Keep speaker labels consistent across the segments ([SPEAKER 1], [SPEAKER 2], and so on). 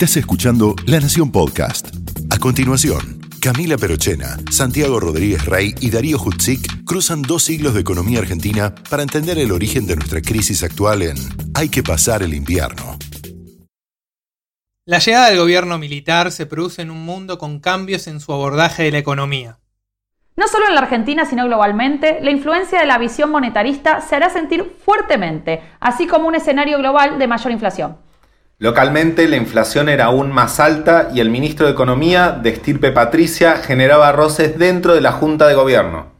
[SPEAKER 1] Estás escuchando La Nación Podcast. A continuación, Camila Perochena, Santiago Rodríguez Rey y Darío Hutzik cruzan dos siglos de economía argentina para entender el origen de nuestra crisis actual en Hay que pasar el invierno.
[SPEAKER 2] La llegada del gobierno militar se produce en un mundo con cambios en su abordaje de la economía.
[SPEAKER 3] No solo en la Argentina, sino globalmente, la influencia de la visión monetarista se hará sentir fuertemente, así como un escenario global de mayor inflación.
[SPEAKER 4] Localmente la inflación era aún más alta y el ministro de Economía, de estirpe Patricia, generaba roces dentro de la Junta de Gobierno.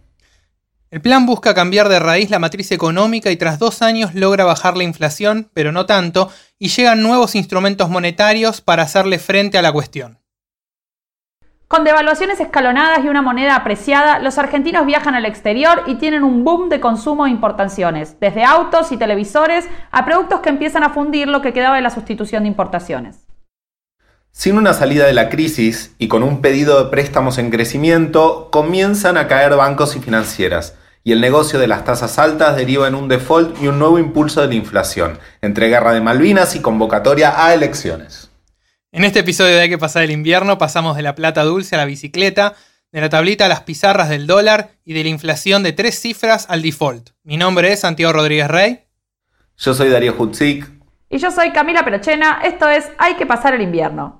[SPEAKER 2] El plan busca cambiar de raíz la matriz económica y tras dos años logra bajar la inflación, pero no tanto, y llegan nuevos instrumentos monetarios para hacerle frente a la cuestión.
[SPEAKER 3] Con devaluaciones escalonadas y una moneda apreciada, los argentinos viajan al exterior y tienen un boom de consumo de importaciones, desde autos y televisores a productos que empiezan a fundir lo que quedaba de la sustitución de importaciones.
[SPEAKER 4] Sin una salida de la crisis y con un pedido de préstamos en crecimiento, comienzan a caer bancos y financieras, y el negocio de las tasas altas deriva en un default y un nuevo impulso de la inflación, entre guerra de Malvinas y convocatoria a elecciones.
[SPEAKER 2] En este episodio de Hay que pasar el invierno pasamos de la plata dulce a la bicicleta, de la tablita a las pizarras del dólar y de la inflación de tres cifras al default. Mi nombre es Santiago Rodríguez Rey.
[SPEAKER 4] Yo soy Darío Hutzik.
[SPEAKER 3] Y yo soy Camila Perochena, esto es Hay que pasar el invierno.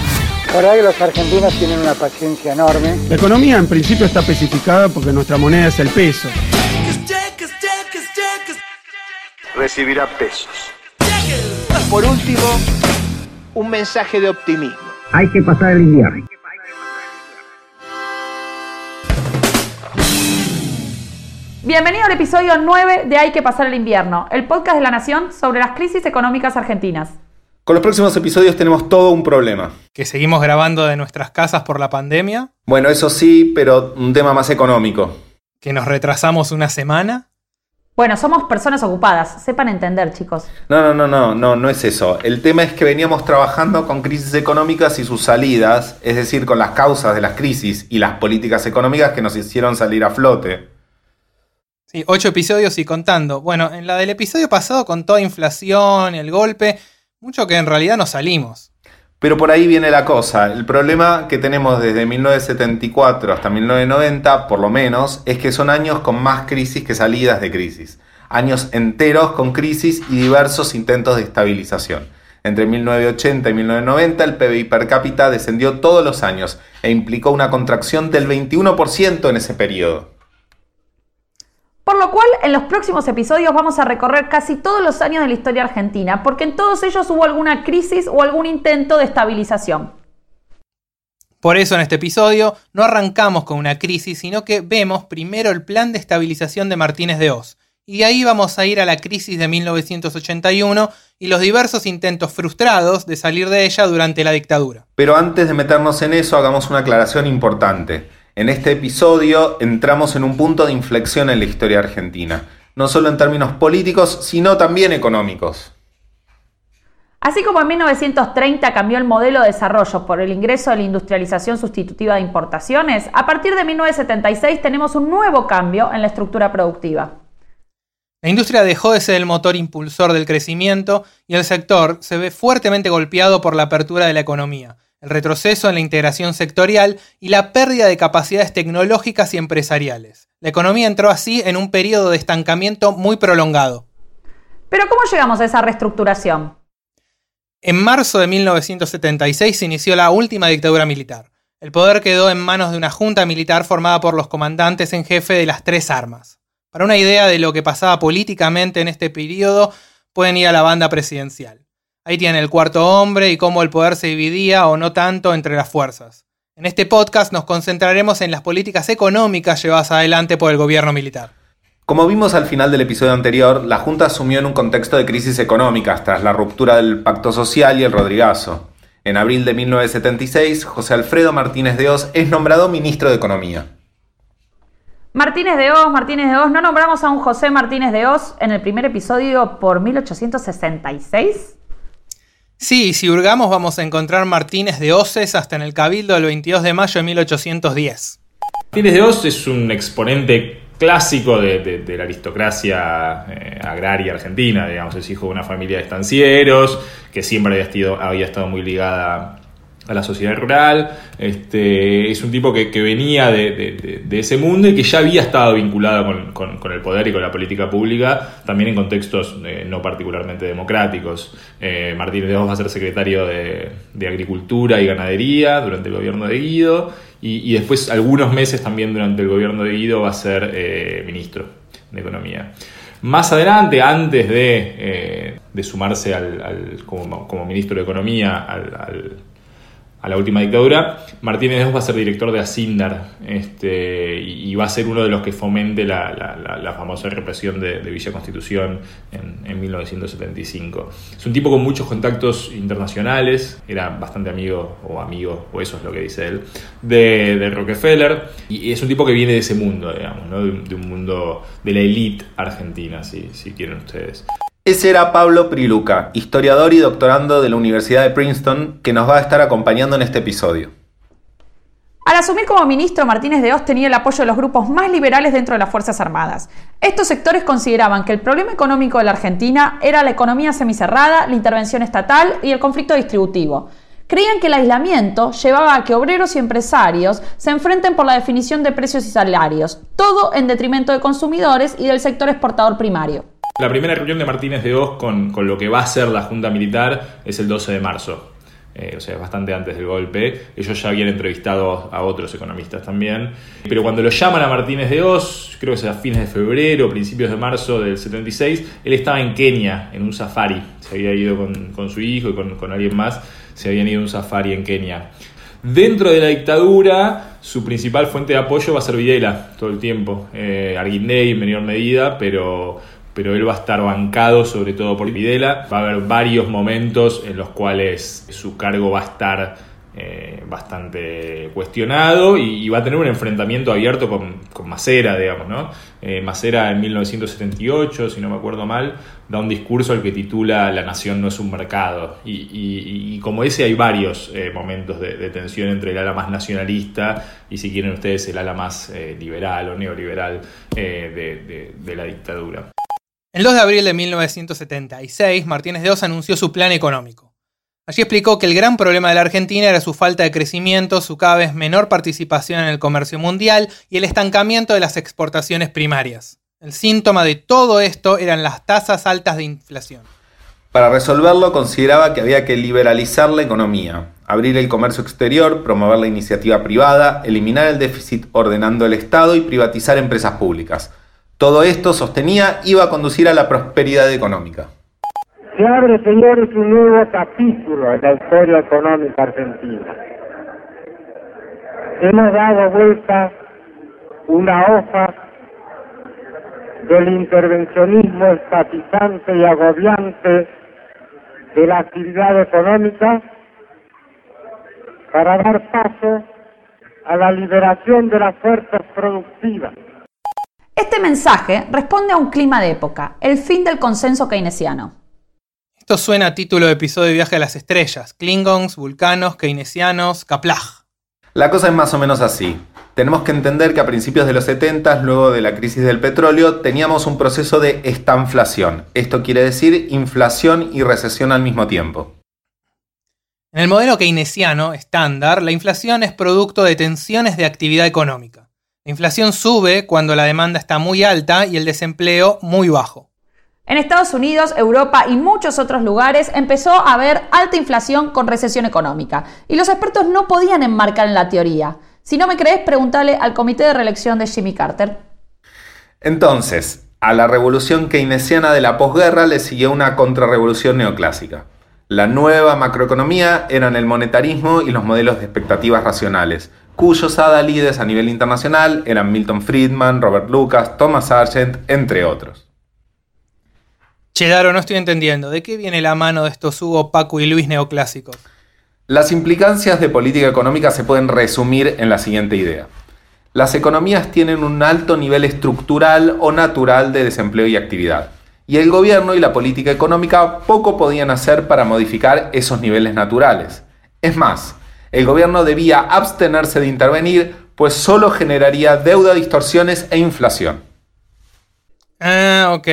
[SPEAKER 5] La verdad que los argentinos tienen una paciencia enorme.
[SPEAKER 6] La economía en principio está especificada porque nuestra moneda es el peso.
[SPEAKER 7] Recibirá pesos.
[SPEAKER 8] Por último, un mensaje de optimismo.
[SPEAKER 9] Hay que pasar el invierno.
[SPEAKER 3] Bienvenido al episodio 9 de Hay que pasar el invierno, el podcast de la Nación sobre las crisis económicas argentinas.
[SPEAKER 4] Con los próximos episodios tenemos todo un problema.
[SPEAKER 2] Que seguimos grabando de nuestras casas por la pandemia.
[SPEAKER 4] Bueno, eso sí, pero un tema más económico.
[SPEAKER 2] Que nos retrasamos una semana.
[SPEAKER 3] Bueno, somos personas ocupadas, sepan entender, chicos.
[SPEAKER 4] No, no, no, no, no, no es eso. El tema es que veníamos trabajando con crisis económicas y sus salidas, es decir, con las causas de las crisis y las políticas económicas que nos hicieron salir a flote.
[SPEAKER 2] Sí, ocho episodios y contando. Bueno, en la del episodio pasado con toda inflación, el golpe, mucho que en realidad no salimos.
[SPEAKER 4] Pero por ahí viene la cosa. El problema que tenemos desde 1974 hasta 1990, por lo menos, es que son años con más crisis que salidas de crisis. Años enteros con crisis y diversos intentos de estabilización. Entre 1980 y 1990 el PBI per cápita descendió todos los años e implicó una contracción del 21% en ese periodo.
[SPEAKER 3] Por lo cual, en los próximos episodios vamos a recorrer casi todos los años de la historia argentina, porque en todos ellos hubo alguna crisis o algún intento de estabilización.
[SPEAKER 2] Por eso en este episodio no arrancamos con una crisis, sino que vemos primero el plan de estabilización de Martínez de Oz. Y de ahí vamos a ir a la crisis de 1981 y los diversos intentos frustrados de salir de ella durante la dictadura.
[SPEAKER 4] Pero antes de meternos en eso, hagamos una aclaración importante. En este episodio entramos en un punto de inflexión en la historia argentina, no solo en términos políticos, sino también económicos.
[SPEAKER 3] Así como en 1930 cambió el modelo de desarrollo por el ingreso de la industrialización sustitutiva de importaciones, a partir de 1976 tenemos un nuevo cambio en la estructura productiva.
[SPEAKER 2] La industria dejó de ser el motor impulsor del crecimiento y el sector se ve fuertemente golpeado por la apertura de la economía, el retroceso en la integración sectorial y la pérdida de capacidades tecnológicas y empresariales. La economía entró así en un periodo de estancamiento muy prolongado.
[SPEAKER 3] Pero ¿cómo llegamos a esa reestructuración?
[SPEAKER 2] En marzo de 1976 se inició la última dictadura militar. El poder quedó en manos de una junta militar formada por los comandantes en jefe de las tres armas. Para una idea de lo que pasaba políticamente en este periodo, pueden ir a la banda presidencial. Ahí tiene el cuarto hombre y cómo el poder se dividía o no tanto entre las fuerzas. En este podcast nos concentraremos en las políticas económicas llevadas adelante por el gobierno militar.
[SPEAKER 4] Como vimos al final del episodio anterior, la Junta asumió en un contexto de crisis económicas tras la ruptura del pacto social y el Rodrigazo. En abril de 1976, José Alfredo Martínez de Oz es nombrado ministro de Economía.
[SPEAKER 3] Martínez de Oz, Martínez de Oz, ¿no nombramos a un José Martínez de Oz en el primer episodio por 1866?
[SPEAKER 2] Sí, si hurgamos vamos a encontrar Martínez de Oces hasta en el Cabildo del 22 de mayo de 1810.
[SPEAKER 10] Martínez de Oz es un exponente clásico de, la aristocracia eh, agraria argentina, digamos, es hijo de una familia de estancieros, que siempre había había estado muy ligada a la sociedad rural. Este, es un tipo que, venía de, ese mundo y que ya había estado vinculado con, el poder y con la política pública, también en contextos eh, no particularmente democráticos. Eh, Martínez de Oz va a ser secretario de, Agricultura y Ganadería durante el gobierno de Guido y, después algunos meses también durante el gobierno de Guido va a ser eh, ministro de Economía. Más adelante, antes de, sumarse al, como, ministro de Economía al a la última dictadura, Martínez de Oz va a ser director de Asindar este, y, va a ser uno de los que fomente la, famosa represión de, Villa Constitución en, 1975. Es un tipo con muchos contactos internacionales, era bastante amigo, o amigo, o eso es lo que dice él, de, Rockefeller, y es un tipo que viene de ese mundo, digamos, de, un mundo de la élite argentina, si, si quieren ustedes.
[SPEAKER 4] Ese era Pablo Priluca, historiador y doctorando de la Universidad de Princeton, que nos va a estar acompañando en este episodio.
[SPEAKER 3] Al asumir como ministro, Martínez de Oz tenía el apoyo de los grupos más liberales dentro de las Fuerzas Armadas. Estos sectores consideraban que el problema económico de la Argentina era la economía semicerrada, la intervención estatal y el conflicto distributivo. Creían que el aislamiento llevaba a que obreros y empresarios se enfrenten por la definición de precios y salarios, todo en detrimento de consumidores y del sector exportador primario.
[SPEAKER 10] La primera reunión de Martínez de Oz con, lo que va a ser la Junta Militar es el 12 de marzo. Eh, o sea, bastante antes del golpe. Ellos ya habían entrevistado a otros economistas también. Pero cuando lo llaman a Martínez de Oz, creo que es a fines de febrero, principios de marzo del 76, él estaba en Kenia, en un safari. Se había ido con, su hijo y con, alguien más, se habían ido a un safari en Kenia. Dentro de la dictadura, su principal fuente de apoyo va a ser Videla todo el tiempo. Eh, Arguindey en menor medida, pero pero él va a estar bancado sobre todo por Videla. Va a haber varios momentos en los cuales su cargo va a estar eh, bastante cuestionado y, va a tener un enfrentamiento abierto con, Macera, digamos, ¿no? Eh, Macera en 1978, si no me acuerdo mal, da un discurso al que titula La nación no es un mercado. Y, como ese hay varios eh, momentos de, tensión entre el ala más nacionalista y si quieren ustedes el ala más liberal o neoliberal de la dictadura.
[SPEAKER 2] El 2 de abril de 1976, Martínez de Oz anunció su plan económico. Allí explicó que el gran problema de la Argentina era su falta de crecimiento, su cada vez menor participación en el comercio mundial y el estancamiento de las exportaciones primarias. El síntoma de todo esto eran las tasas altas de inflación.
[SPEAKER 4] Para resolverlo consideraba que había que liberalizar la economía, abrir el comercio exterior, promover la iniciativa privada, eliminar el déficit ordenando el Estado y privatizar empresas públicas. Todo esto, sostenía, iba a conducir a la prosperidad económica.
[SPEAKER 11] Se abre, señores, un nuevo capítulo en la historia económica argentina. Hemos dado vuelta una hoja del intervencionismo estatizante y agobiante de la actividad económica para dar paso a la liberación de las fuerzas productivas
[SPEAKER 3] este mensaje responde a un clima de época, el fin del consenso keynesiano.
[SPEAKER 2] Esto suena a título de episodio de Viaje a las Estrellas, Klingons, vulcanos, keynesianos, Kaplag.
[SPEAKER 4] La cosa es más o menos así. Tenemos que entender que a principios de los 70, luego de la crisis del petróleo, teníamos un proceso de estanflación. Esto quiere decir inflación y recesión al mismo tiempo.
[SPEAKER 2] En el modelo keynesiano estándar, la inflación es producto de tensiones de actividad económica. La inflación sube cuando la demanda está muy alta y el desempleo muy bajo.
[SPEAKER 3] En Estados Unidos, Europa y muchos otros lugares empezó a haber alta inflación con recesión económica, y los expertos no podían enmarcar en la teoría. Si no me crees, pregúntale al comité de reelección de Jimmy Carter.
[SPEAKER 4] Entonces, a la revolución keynesiana de la posguerra le siguió una contrarrevolución neoclásica. La nueva macroeconomía eran el monetarismo y los modelos de expectativas racionales, cuyos adalides a nivel internacional eran Milton Friedman, Robert Lucas, Thomas Sargent, entre otros.
[SPEAKER 2] Che, Daro, no estoy entendiendo. ¿De qué viene la mano de estos Hugo, Paco y Luis neoclásicos?
[SPEAKER 4] Las implicancias de política económica se pueden resumir en la siguiente idea. Las economías tienen un alto nivel estructural o natural de desempleo y actividad y el gobierno y la política económica poco podían hacer para modificar esos niveles naturales. Es más, el gobierno debía abstenerse de intervenir, pues solo generaría deuda, distorsiones e inflación.
[SPEAKER 2] Ah, ok.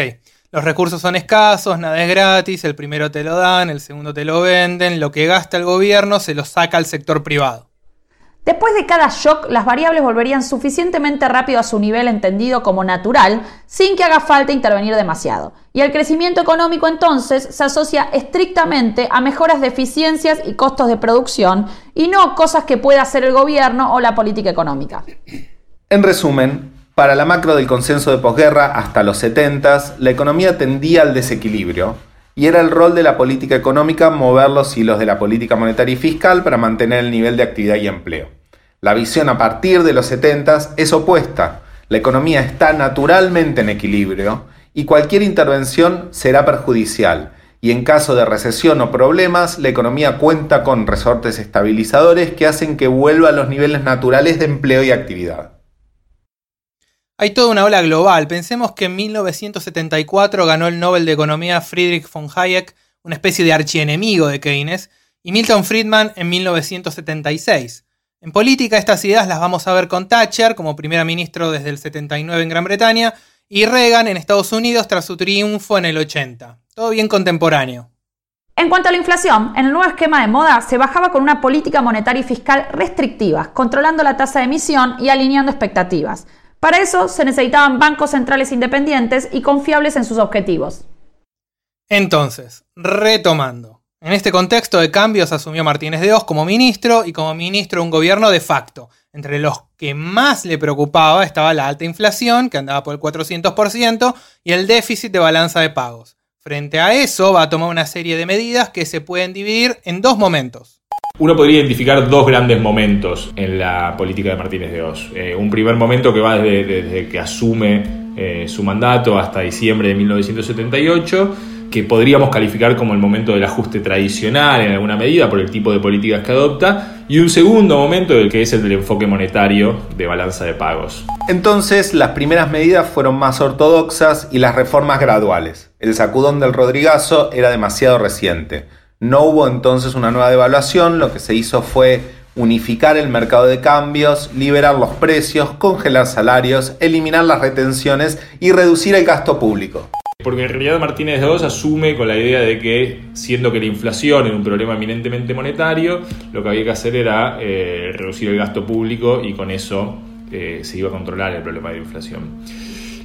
[SPEAKER 2] Los recursos son escasos, nada es gratis, el primero te lo dan, el segundo te lo venden, lo que gasta el gobierno se lo saca al sector privado.
[SPEAKER 3] Después de cada shock, las variables volverían suficientemente rápido a su nivel entendido como natural, sin que haga falta intervenir demasiado. Y el crecimiento económico entonces se asocia estrictamente a mejoras de eficiencias y costos de producción, y no cosas que pueda hacer el gobierno o la política económica.
[SPEAKER 4] En resumen, para la macro del consenso de posguerra hasta los 70, la economía tendía al desequilibrio, y era el rol de la política económica mover los hilos de la política monetaria y fiscal para mantener el nivel de actividad y empleo. La visión a partir de los 70 es opuesta. La economía está naturalmente en equilibrio y cualquier intervención será perjudicial. Y en caso de recesión o problemas, la economía cuenta con resortes estabilizadores que hacen que vuelva a los niveles naturales de empleo y actividad.
[SPEAKER 2] Hay toda una ola global. Pensemos que en 1974 ganó el Nobel de Economía Friedrich von Hayek, una especie de archienemigo de Keynes, y Milton Friedman en 1976. En política estas ideas las vamos a ver con Thatcher como primera ministro desde el 79 en Gran Bretaña y Reagan en Estados Unidos tras su triunfo en el 80. Todo bien contemporáneo.
[SPEAKER 3] En cuanto a la inflación, en el nuevo esquema de moda se bajaba con una política monetaria y fiscal restrictiva, controlando la tasa de emisión y alineando expectativas. Para eso se necesitaban bancos centrales independientes y confiables en sus objetivos.
[SPEAKER 2] Entonces, retomando. En este contexto de cambios asumió Martínez de Oz como ministro y como ministro un gobierno de facto. Entre los que más le preocupaba estaba la alta inflación, que andaba por el 400%, y el déficit de balanza de pagos. Frente a eso va a tomar una serie de medidas que se pueden dividir en dos momentos.
[SPEAKER 10] Uno podría identificar dos grandes momentos en la política de Martínez de Oz. Eh, un primer momento que va desde, que asume eh, su mandato hasta diciembre de 1978, que podríamos calificar como el momento del ajuste tradicional en alguna medida por el tipo de políticas que adopta, y un segundo momento que es el del enfoque monetario de balanza de pagos.
[SPEAKER 4] Entonces, las primeras medidas fueron más ortodoxas y las reformas graduales. El sacudón del Rodrigazo era demasiado reciente no hubo entonces una nueva devaluación, lo que se hizo fue unificar el mercado de cambios, liberar los precios, congelar salarios, eliminar las retenciones y reducir el gasto público.
[SPEAKER 10] Porque en realidad Martínez de Oz asume con la idea de que, siendo que la inflación era un problema eminentemente monetario, lo que había que hacer era eh, reducir el gasto público y con eso eh, se iba a controlar el problema de la inflación.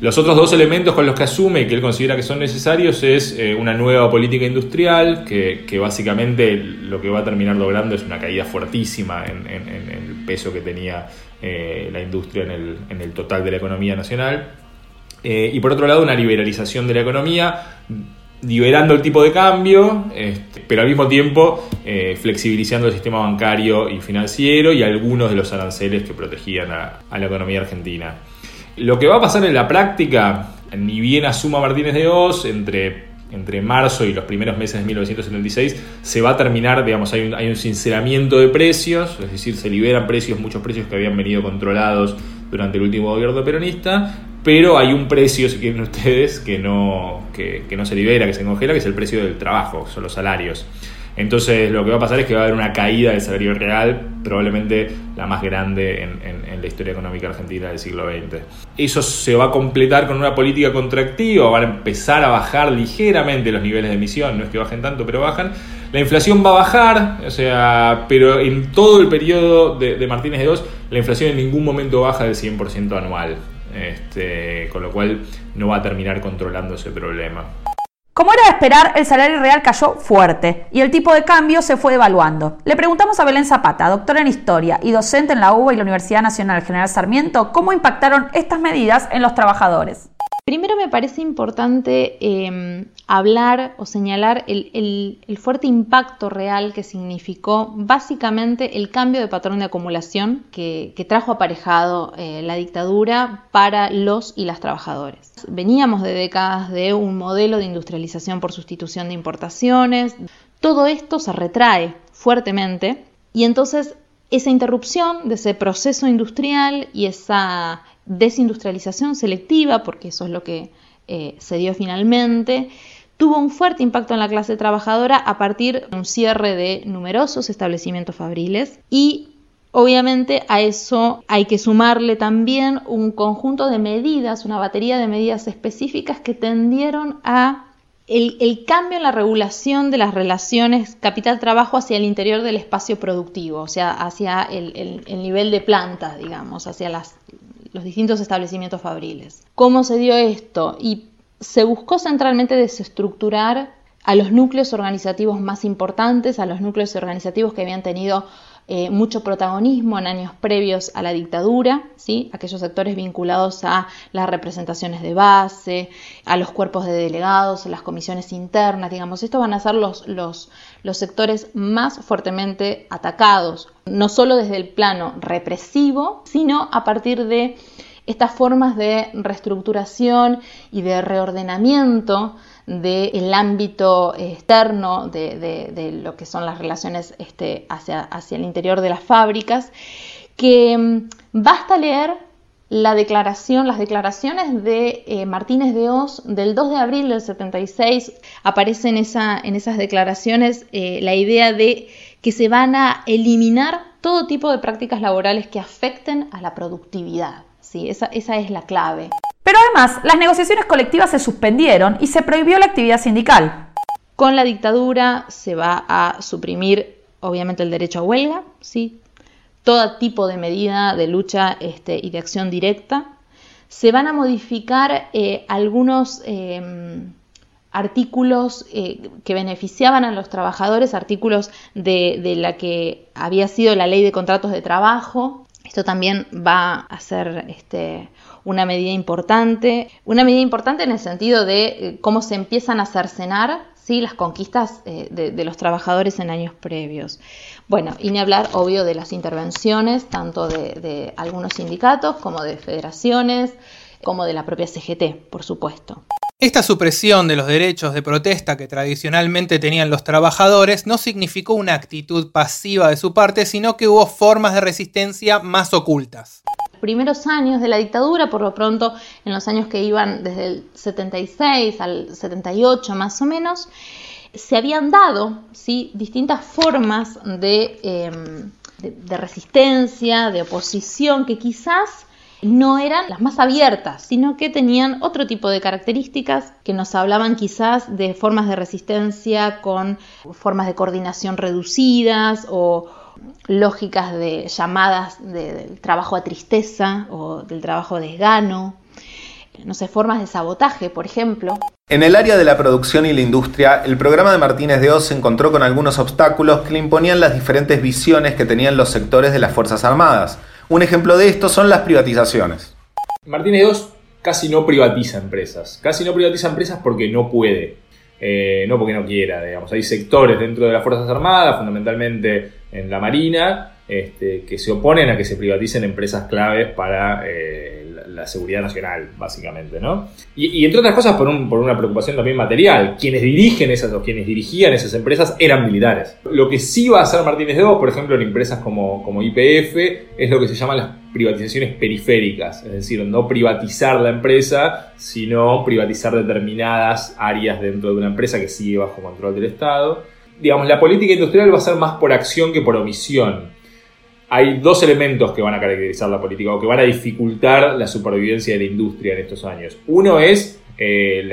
[SPEAKER 10] Los otros dos elementos con los que asume y que él considera que son necesarios es eh, una nueva política industrial, que, básicamente lo que va a terminar logrando es una caída fuertísima en, el peso que tenía eh, la industria en el, total de la economía nacional. Eh, y por otro lado, una liberalización de la economía, liberando el tipo de cambio, este, pero al mismo tiempo flexibilizando el sistema bancario y financiero y algunos de los aranceles que protegían a la economía argentina. Lo que va a pasar en la práctica, ni bien asuma Martínez de Oz, entre, entre marzo y los primeros meses de 1976, se va a terminar, digamos, hay un, sinceramiento de precios, es decir, se liberan precios, muchos precios que habían venido controlados durante el último gobierno peronista, pero hay un precio, si quieren ustedes, que no, que, no se libera, que se congela, que es el precio del trabajo, son los salarios. Entonces lo que va a pasar es que va a haber una caída del salario real, probablemente la más grande en, la historia económica argentina del siglo XX. Eso se va a completar con una política contractiva, van a empezar a bajar ligeramente los niveles de emisión, no es que bajen tanto, pero bajan. La inflación va a bajar, o sea, pero en todo el periodo de, Martínez de Dos, la inflación en ningún momento baja del 100% anual. Este, con lo cual no va a terminar controlando ese problema.
[SPEAKER 3] Como era de esperar, el salario real cayó fuerte y el tipo de cambio se fue devaluando. Le preguntamos a Belén Zapata, doctora en historia y docente en la UBA y la Universidad Nacional General Sarmiento, cómo impactaron estas medidas en los trabajadores.
[SPEAKER 12] Primero me parece importante em, hablar o señalar el, fuerte impacto real que significó básicamente el cambio de patrón de acumulación que, trajo aparejado eh, la dictadura para los y las trabajadores. Veníamos de décadas de un modelo de industrialización por sustitución de importaciones. Todo esto se retrae fuertemente y entonces esa interrupción de ese proceso industrial y esa desindustrialización selectiva, porque eso es lo que eh, se dio finalmente, tuvo un fuerte impacto en la clase trabajadora a partir de un cierre de numerosos establecimientos fabriles. Y Obviamente a eso hay que sumarle también un conjunto de medidas, una batería de medidas específicas que tendieron a el, cambio en la regulación de las relaciones capital-trabajo hacia el interior del espacio productivo, o sea, hacia el, nivel de planta, digamos, hacia las, los distintos establecimientos fabriles. ¿Cómo se dio esto? Y se buscó centralmente desestructurar a los núcleos organizativos más importantes, a los núcleos organizativos que habían tenido eh, mucho protagonismo en años previos a la dictadura, ¿sí? aquellos sectores vinculados a las representaciones de base, a los cuerpos de delegados, a las comisiones internas, digamos, estos van a ser los, los, los sectores más fuertemente atacados, no solo desde el plano represivo, sino a partir de estas formas de reestructuración y de reordenamiento del ámbito externo de, lo que son las relaciones este, hacia, hacia el interior de las fábricas, que mm, basta leer la declaración, las declaraciones de eh, Martínez de Oz del 2 de abril del 76, aparece en, esa, en esas declaraciones eh, la idea de que se van a eliminar todo tipo de prácticas laborales que afecten a la productividad. ¿sí? Esa, esa es la clave.
[SPEAKER 3] Pero además, las negociaciones colectivas se suspendieron y se prohibió la actividad sindical.
[SPEAKER 12] Con la dictadura se va a suprimir, obviamente, el derecho a huelga, ¿sí? todo tipo de medida de lucha este, y de acción directa. Se van a modificar eh, algunos em, artículos eh, que beneficiaban a los trabajadores, artículos de, de, la que había sido la ley de contratos de trabajo. Esto también va a ser este, una medida importante, una medida importante en el sentido de eh, cómo se empiezan a cercenar ¿sí? las conquistas eh, de, los trabajadores en años previos. Bueno, y ni hablar, obvio, de las intervenciones, tanto de, de algunos sindicatos como de federaciones, como de la propia CGT, por supuesto.
[SPEAKER 2] Esta supresión de los derechos de protesta que tradicionalmente tenían los trabajadores no significó una actitud pasiva de su parte, sino que hubo formas de resistencia más ocultas
[SPEAKER 12] primeros años de la dictadura, por lo pronto en los años que iban desde el 76 al 78 más o menos, se habían dado ¿sí? distintas formas de, em, de, resistencia, de oposición, que quizás no eran las más abiertas, sino que tenían otro tipo de características que nos hablaban quizás de formas de resistencia con formas de coordinación reducidas o, lógicas de llamadas del trabajo a tristeza o del trabajo a desgano, no sé, formas de sabotaje, por ejemplo.
[SPEAKER 4] En el área de la producción y la industria, el programa de Martínez de Oz se encontró con algunos obstáculos que le imponían las diferentes visiones que tenían los sectores de las Fuerzas Armadas. Un ejemplo de esto son las privatizaciones.
[SPEAKER 10] Martínez de Oz casi no privatiza empresas. Casi no privatiza empresas porque no puede. Eh, no porque no quiera, digamos. Hay sectores dentro de las Fuerzas Armadas, fundamentalmente en la Marina, este, que se oponen a que se privaticen empresas claves para eh, la, seguridad nacional, básicamente, ¿no? Y, entre otras cosas por, una preocupación también material. Quienes dirigen esas o quienes dirigían esas empresas eran militares. Lo que sí va a hacer Martínez de Vos, por ejemplo, en empresas como, como IPF, es lo que se llaman las privatizaciones periféricas, es decir, no privatizar la empresa, sino privatizar determinadas áreas dentro de una empresa que sigue bajo control del Estado digamos, la política industrial va a ser más por acción que por omisión. Hay dos elementos que van a caracterizar la política o que van a dificultar la supervivencia de la industria en estos años. Uno es eh,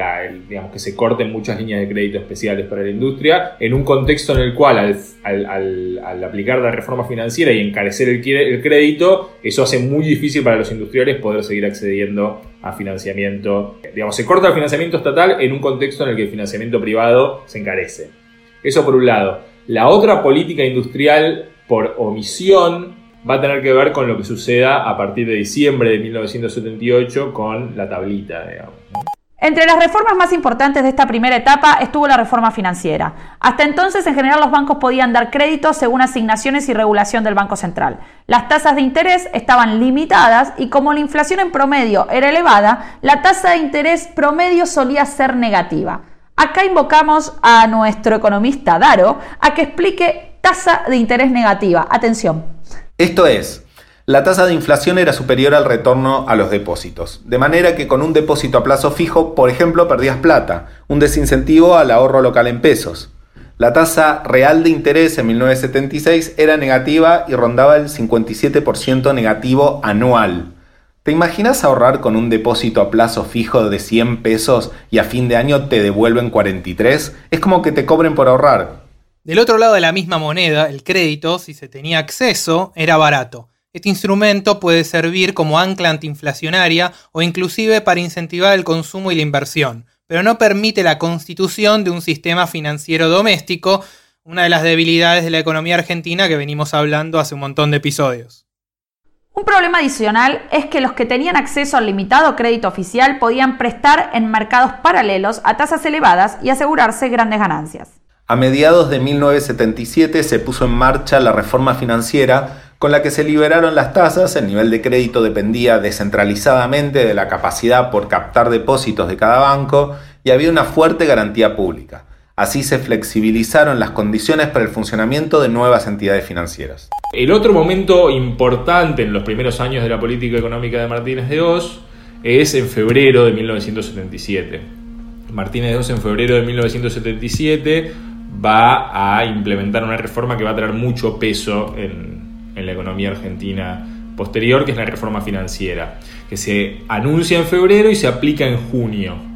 [SPEAKER 10] digamos, que se corten muchas líneas de crédito especiales para la industria, en un contexto en el cual al, aplicar la reforma financiera y encarecer el, el, crédito, eso hace muy difícil para los industriales poder seguir accediendo a financiamiento. Digamos, se corta el financiamiento estatal en un contexto en el que el financiamiento privado se encarece. Eso por un lado. La otra política industrial por omisión va a tener que ver con lo que suceda a partir de diciembre de 1978 con la tablita, digamos.
[SPEAKER 3] Entre las reformas más importantes de esta primera etapa estuvo la reforma financiera. Hasta entonces, en general, los bancos podían dar créditos según asignaciones y regulación del Banco Central. Las tasas de interés estaban limitadas y como la inflación en promedio era elevada, la tasa de interés promedio solía ser negativa. Acá invocamos a nuestro economista Daro a que explique tasa de interés negativa. Atención.
[SPEAKER 4] Esto es, la tasa de inflación era superior al retorno a los depósitos, de manera que con un depósito a plazo fijo, por ejemplo, perdías plata, un desincentivo al ahorro local en pesos. La tasa real de interés en 1976 era negativa y rondaba el 57% negativo anual. ¿Te imaginas ahorrar con un depósito a plazo fijo de 100 pesos y a fin de año te devuelven 43? Es como que te cobren por ahorrar.
[SPEAKER 2] Del otro lado de la misma moneda, el crédito, si se tenía acceso, era barato. Este instrumento puede servir como ancla antiinflacionaria o inclusive para incentivar el consumo y la inversión, pero no permite la constitución de un sistema financiero doméstico, una de las debilidades de la economía argentina que venimos hablando hace un montón de episodios.
[SPEAKER 3] Un problema adicional es que los que tenían acceso al limitado crédito oficial podían prestar en mercados paralelos a tasas elevadas y asegurarse grandes ganancias.
[SPEAKER 4] A mediados de 1977 se puso en marcha la reforma financiera con la que se liberaron las tasas, el nivel de crédito dependía descentralizadamente de la capacidad por captar depósitos de cada banco y había una fuerte garantía pública. Así se flexibilizaron las condiciones para el funcionamiento de nuevas entidades financieras.
[SPEAKER 10] El otro momento importante en los primeros años de la política económica de Martínez de Oz es en febrero de 1977. Martínez de Oz en febrero de 1977 va a implementar una reforma que va a traer mucho peso en la economía argentina posterior, que es la reforma financiera, que se anuncia en febrero y se aplica en junio.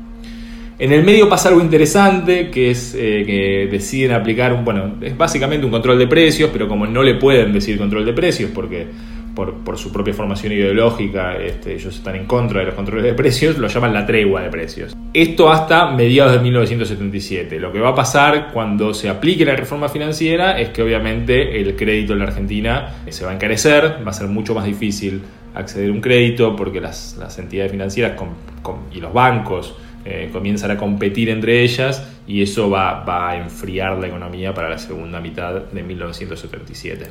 [SPEAKER 10] En el medio pasa algo interesante, que es eh, que deciden aplicar, bueno, es básicamente un control de precios, pero como no le pueden decir control de precios, porque por, su propia formación ideológica, este, ellos están en contra de los controles de precios, lo llaman la tregua de precios. Esto hasta mediados de 1977. Lo que va a pasar cuando se aplique la reforma financiera es que obviamente el crédito en la Argentina se va a encarecer, va a ser mucho más difícil acceder a un crédito porque las, entidades financieras y los bancos eh, comienzan a competir entre ellas y eso va, va a enfriar la economía para la segunda mitad de 1977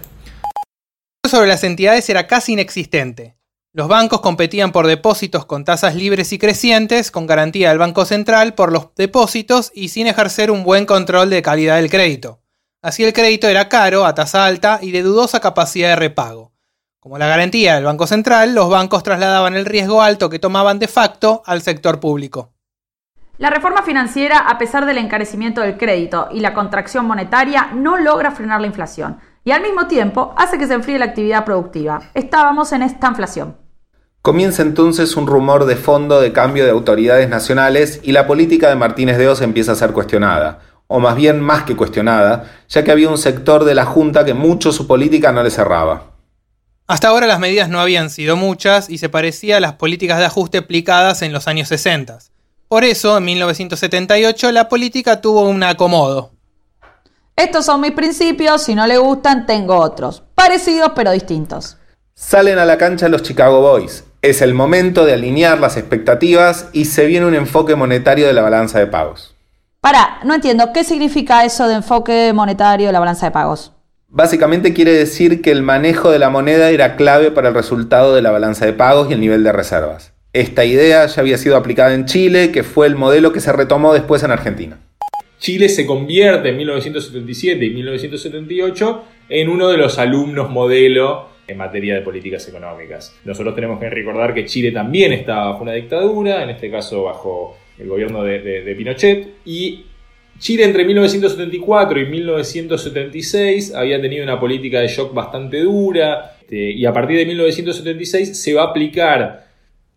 [SPEAKER 2] sobre las entidades era casi inexistente. Los bancos competían por depósitos con tasas libres y crecientes, con garantía del Banco Central por los depósitos y sin ejercer un buen control de calidad del crédito. Así el crédito era caro, a tasa alta y de dudosa capacidad de repago. Como la garantía del Banco Central, los bancos trasladaban el riesgo alto que tomaban de facto al sector público.
[SPEAKER 3] La reforma financiera, a pesar del encarecimiento del crédito y la contracción monetaria, no logra frenar la inflación y al mismo tiempo hace que se enfríe la actividad productiva. Estábamos en esta inflación.
[SPEAKER 4] Comienza entonces un rumor de fondo de cambio de autoridades nacionales y la política de Martínez de Oz empieza a ser cuestionada, o más bien más que cuestionada, ya que había un sector de la Junta que mucho su política no le cerraba.
[SPEAKER 2] Hasta ahora las medidas no habían sido muchas y se parecía a las políticas de ajuste aplicadas en los años 60. Por eso, en 1978, la política tuvo un acomodo.
[SPEAKER 3] Estos son mis principios, si no le gustan, tengo otros, parecidos pero distintos.
[SPEAKER 4] Salen a la cancha los Chicago Boys. Es el momento de alinear las expectativas y se viene un enfoque monetario de la balanza de pagos.
[SPEAKER 3] Para, no entiendo, ¿qué significa eso de enfoque monetario de la balanza de pagos?
[SPEAKER 4] Básicamente quiere decir que el manejo de la moneda era clave para el resultado de la balanza de pagos y el nivel de reservas. Esta idea ya había sido aplicada en Chile, que fue el modelo que se retomó después en Argentina.
[SPEAKER 10] Chile se convierte en 1977 y 1978 en uno de los alumnos modelo en materia de políticas económicas. Nosotros tenemos que recordar que Chile también estaba bajo una dictadura, en este caso bajo el gobierno de, Pinochet, y Chile entre 1974 y 1976 había tenido una política de shock bastante dura este, y a partir de 1976 se va a aplicar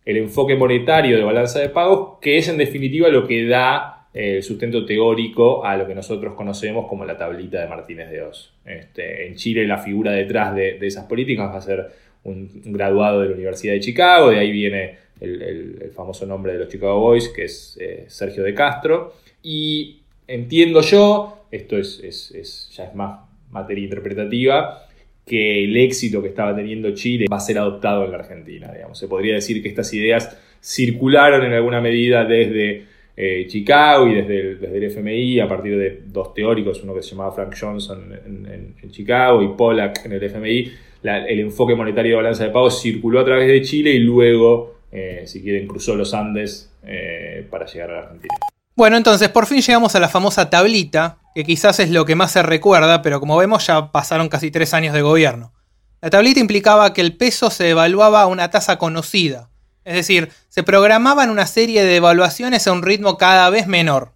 [SPEAKER 10] el enfoque monetario de balanza de pagos, que es en definitiva lo que da eh, el sustento teórico a lo que nosotros conocemos como la tablita de Martínez de Oz. Este, en Chile la figura detrás de, esas políticas va a ser un, graduado de la Universidad de Chicago, de ahí viene el, famoso nombre de los Chicago Boys, que es eh, Sergio de Castro, y entiendo yo, esto es, ya es más materia interpretativa, que el éxito que estaba teniendo Chile va a ser adoptado en la Argentina. Digamos. Se podría decir que estas ideas circularon en alguna medida desde eh, Chicago y desde el, FMI a partir de dos teóricos, uno que se llamaba Frank Johnson en, Chicago y Pollack en el FMI. el enfoque monetario de balanza de pagos circuló a través de Chile y luego, eh, si quieren, cruzó los Andes eh, para llegar a la Argentina.
[SPEAKER 2] Bueno, entonces por fin llegamos a la famosa tablita, que quizás es lo que más se recuerda, pero como vemos ya pasaron casi tres años de gobierno. La tablita implicaba que el peso se evaluaba a una tasa conocida, es decir, se programaban una serie de evaluaciones a un ritmo cada vez menor.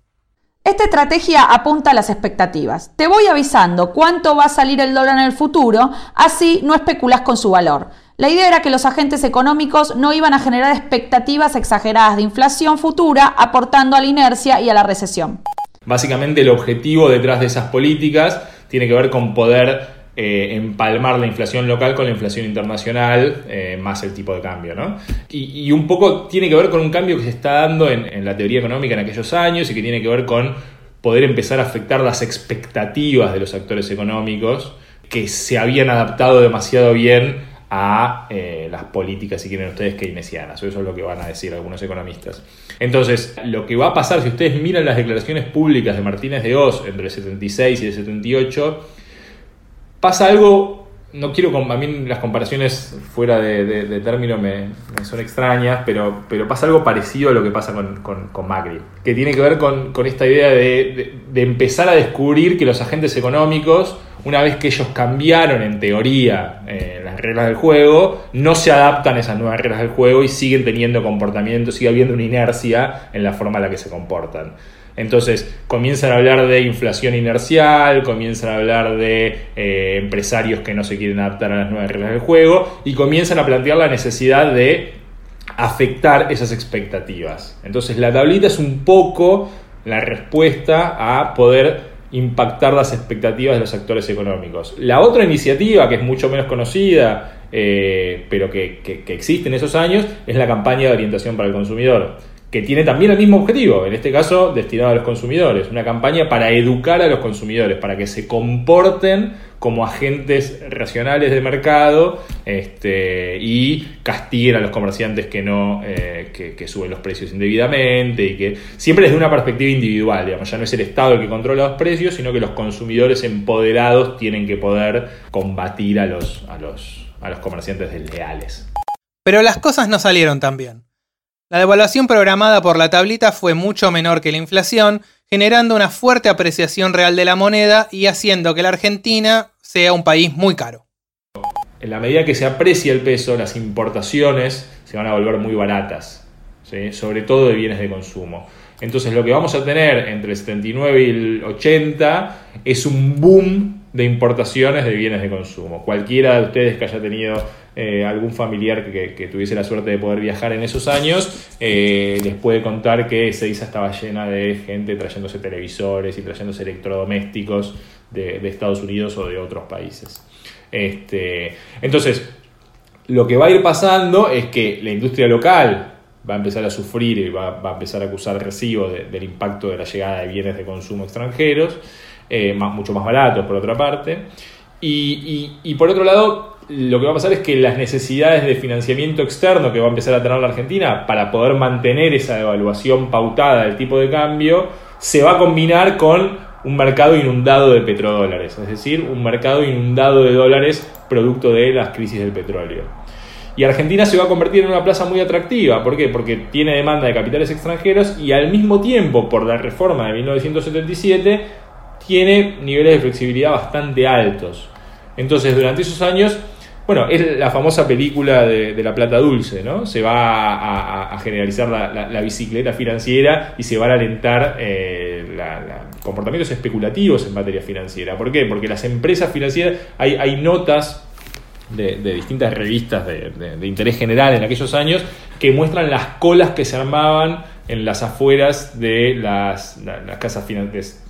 [SPEAKER 3] Esta estrategia apunta a las expectativas. Te voy avisando cuánto va a salir el dólar en el futuro, así no especulas con su valor. La idea era que los agentes económicos no iban a generar expectativas exageradas de inflación futura, aportando a la inercia y a la recesión.
[SPEAKER 10] Básicamente el objetivo detrás de esas políticas tiene que ver con poder eh, empalmar la inflación local con la inflación internacional, eh, más el tipo de cambio. ¿no? Y, un poco tiene que ver con un cambio que se está dando en, en la teoría económica en aquellos años y que tiene que ver con poder empezar a afectar las expectativas de los actores económicos que se habían adaptado demasiado bien a eh, las políticas, si quieren ustedes, keynesianas. Eso es lo que van a decir algunos economistas. Entonces, lo que va a pasar, si ustedes miran las declaraciones públicas de Martínez de Oz entre el 76 y el 78, pasa algo, no quiero, a mí las comparaciones fuera de, término me, son extrañas, pero, pero pasa algo parecido a lo que pasa con, con, Macri, que tiene que ver con, esta idea de, de empezar a descubrir que los agentes económicos una vez que ellos cambiaron en teoría eh, las reglas del juego, no se adaptan a esas nuevas reglas del juego y siguen teniendo comportamiento, sigue habiendo una inercia en la forma en la que se comportan. Entonces comienzan a hablar de inflación inercial, comienzan a hablar de eh, empresarios que no se quieren adaptar a las nuevas reglas del juego y comienzan a plantear la necesidad de afectar esas expectativas. Entonces la tablita es un poco la respuesta a poder impactar las expectativas de los actores económicos. La otra iniciativa, que es mucho menos conocida, eh, pero que, que, existe en esos años, es la campaña de orientación para el consumidor, que tiene también el mismo objetivo, en este caso destinado a los consumidores, una campaña para educar a los consumidores, para que se comporten como agentes racionales de mercado este, y castiguen a los comerciantes que no eh, que, suben los precios indebidamente y que siempre desde una perspectiva individual, ya no es el Estado el que controla los precios, sino que los consumidores empoderados tienen que poder combatir a los, a los, a los comerciantes desleales.
[SPEAKER 2] Pero las cosas no salieron tan bien. La devaluación programada por la tablita fue mucho menor que la inflación, generando una fuerte apreciación real de la moneda y haciendo que la Argentina sea un país muy caro.
[SPEAKER 10] En la medida que se aprecia el peso, las importaciones se van a volver muy baratas, sobre todo de bienes de consumo. Entonces lo que vamos a tener entre el 79 y el 80 es un boom de importaciones de bienes de consumo. Cualquiera de ustedes que haya tenido eh, algún familiar que, tuviese la suerte de poder viajar en esos años, eh, les puede contar que Ezeiza estaba llena de gente trayéndose televisores y trayéndose electrodomésticos de, Estados Unidos o de otros países. Este, entonces, lo que va a ir pasando es que la industria local va a empezar a sufrir y va, a empezar a acusar recibo del impacto de la llegada de bienes de consumo extranjeros, eh, mucho más baratos por otra parte. y por otro lado, lo que va a pasar es que las necesidades de financiamiento externo que va a empezar a tener la Argentina para poder mantener esa evaluación pautada del tipo de cambio se va a combinar con un mercado inundado de petrodólares, es decir, un mercado inundado de dólares producto de las crisis del petróleo. Y Argentina se va a convertir en una plaza muy atractiva. ¿Por qué? Porque tiene demanda de capitales extranjeros y al mismo tiempo, por la reforma de 1977, tiene niveles de flexibilidad bastante altos. Entonces, durante esos años, bueno, es la famosa película de, la plata dulce, ¿no? Se va a, generalizar la, bicicleta financiera y se va a alentar eh, comportamientos especulativos en materia financiera. ¿Por qué? Porque las empresas financieras, hay, hay notas de, distintas revistas de, interés general en aquellos años que muestran las colas que se armaban en las afueras de las, casas financieras.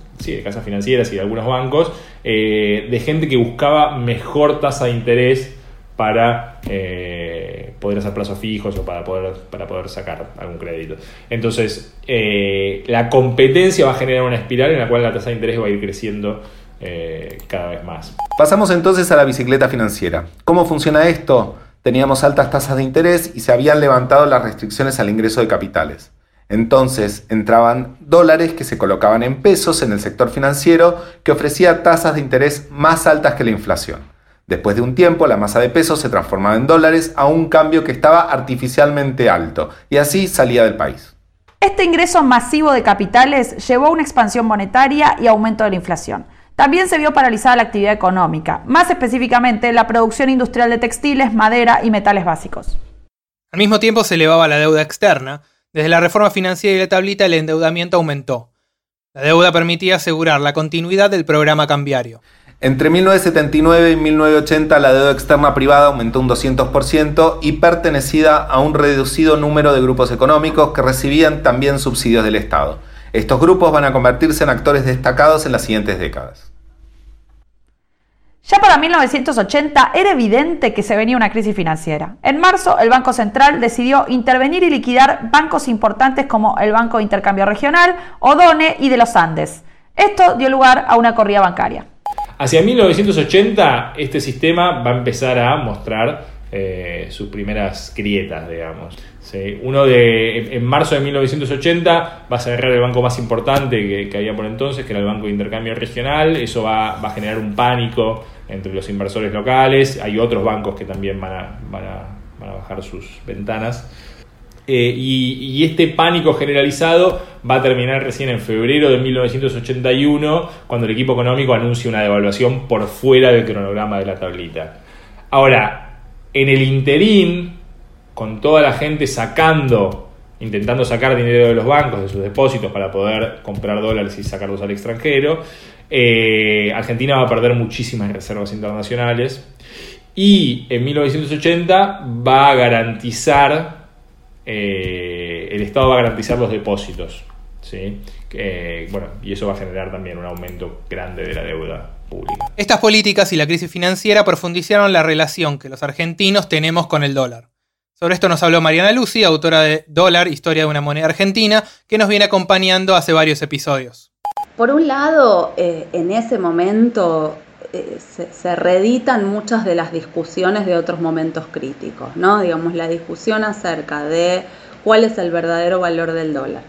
[SPEAKER 10] financieras y de algunos bancos, eh, de gente que buscaba mejor tasa de interés para eh, poder hacer plazos fijos o para poder, para poder sacar algún crédito. Entonces, eh, la competencia va a generar una espiral en la cual la tasa de interés va a ir creciendo eh, cada vez más.
[SPEAKER 4] Pasamos entonces a la bicicleta financiera. ¿Cómo funciona esto? Teníamos altas tasas de interés y se habían levantado las restricciones al ingreso de capitales. Entonces entraban dólares que se colocaban en pesos en el sector financiero que ofrecía tasas de interés más altas que la inflación. Después de un tiempo, la masa de pesos se transformaba en dólares a un cambio que estaba artificialmente alto y así salía del país.
[SPEAKER 3] Este ingreso masivo de capitales llevó a una expansión monetaria y aumento de la inflación. También se vio paralizada la actividad económica, más específicamente la producción industrial de textiles, madera y metales básicos.
[SPEAKER 2] Al mismo tiempo se elevaba la deuda externa. Desde la reforma financiera y la tablita el endeudamiento aumentó. La deuda permitía asegurar la continuidad del programa cambiario.
[SPEAKER 4] Entre 1979 y 1980 la deuda externa privada aumentó un 200% y pertenecida a un reducido número de grupos económicos que recibían también subsidios del Estado. Estos grupos van a convertirse en actores destacados en las siguientes décadas.
[SPEAKER 3] Ya para 1980 era evidente que se venía una crisis financiera. En marzo, el Banco Central decidió intervenir y liquidar bancos importantes como el Banco de Intercambio Regional, Odone y de los Andes. Esto dio lugar a una corrida bancaria.
[SPEAKER 10] Hacia 1980 este sistema va a empezar a mostrar eh, sus primeras grietas, digamos. Uno de, en marzo de 1980 va a cerrar el banco más importante que, había por entonces, que era el Banco de Intercambio Regional. Eso va, a generar un pánico entre los inversores locales. Hay otros bancos que también van a bajar sus ventanas. Eh, y, este pánico generalizado va a terminar recién en febrero de 1981, cuando el equipo económico anuncia una devaluación por fuera del cronograma de la tablita. Ahora, en el interín, con toda la gente sacando, intentando sacar dinero de los bancos, de sus depósitos, para poder comprar dólares y sacarlos al extranjero, eh, Argentina va a perder muchísimas reservas internacionales. Y en 1980 va a garantizar eh, el Estado va a garantizar los depósitos. ¿sí? bueno, y eso va a generar también un aumento grande de la deuda pública.
[SPEAKER 2] Estas políticas y la crisis financiera profundizaron la relación que los argentinos tenemos con el dólar. Sobre esto nos habló Mariana Lucy, autora de Dólar, Historia de una moneda argentina, que nos viene acompañando hace varios episodios.
[SPEAKER 13] Por un lado, eh, en ese momento eh, se, reeditan muchas de las discusiones de otros momentos críticos, ¿no? Digamos, la discusión acerca de cuál es el verdadero valor del dólar.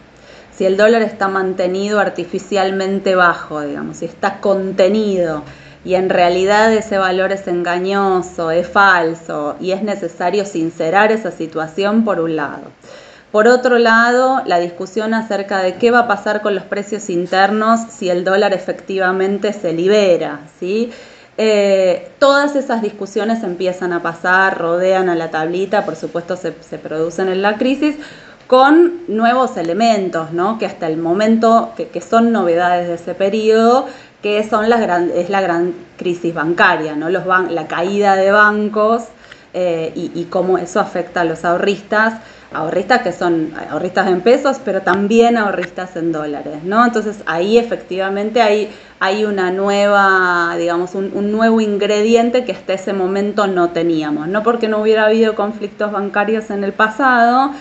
[SPEAKER 13] Si el dólar está mantenido artificialmente bajo, digamos, si está contenido y en realidad ese valor es engañoso, es falso y es necesario sincerar esa situación por un lado. Por otro lado, la discusión acerca de qué va a pasar con los precios internos si el dólar efectivamente se libera, ¿sí? Eh, todas esas discusiones empiezan a pasar, rodean a la tablita, por supuesto se, producen en la crisis, con nuevos elementos, ¿no? que hasta el momento, que, son novedades de ese periodo, que son las gran, es la gran crisis bancaria, ¿no? La caída de bancos eh, y, cómo eso afecta a los ahorristas ahorristas que son ahorristas en pesos, pero también ahorristas en dólares, ¿no? Entonces ahí efectivamente hay, hay una nueva, digamos, un, nuevo ingrediente que hasta ese momento no teníamos, no porque no hubiera habido conflictos bancarios en el pasado,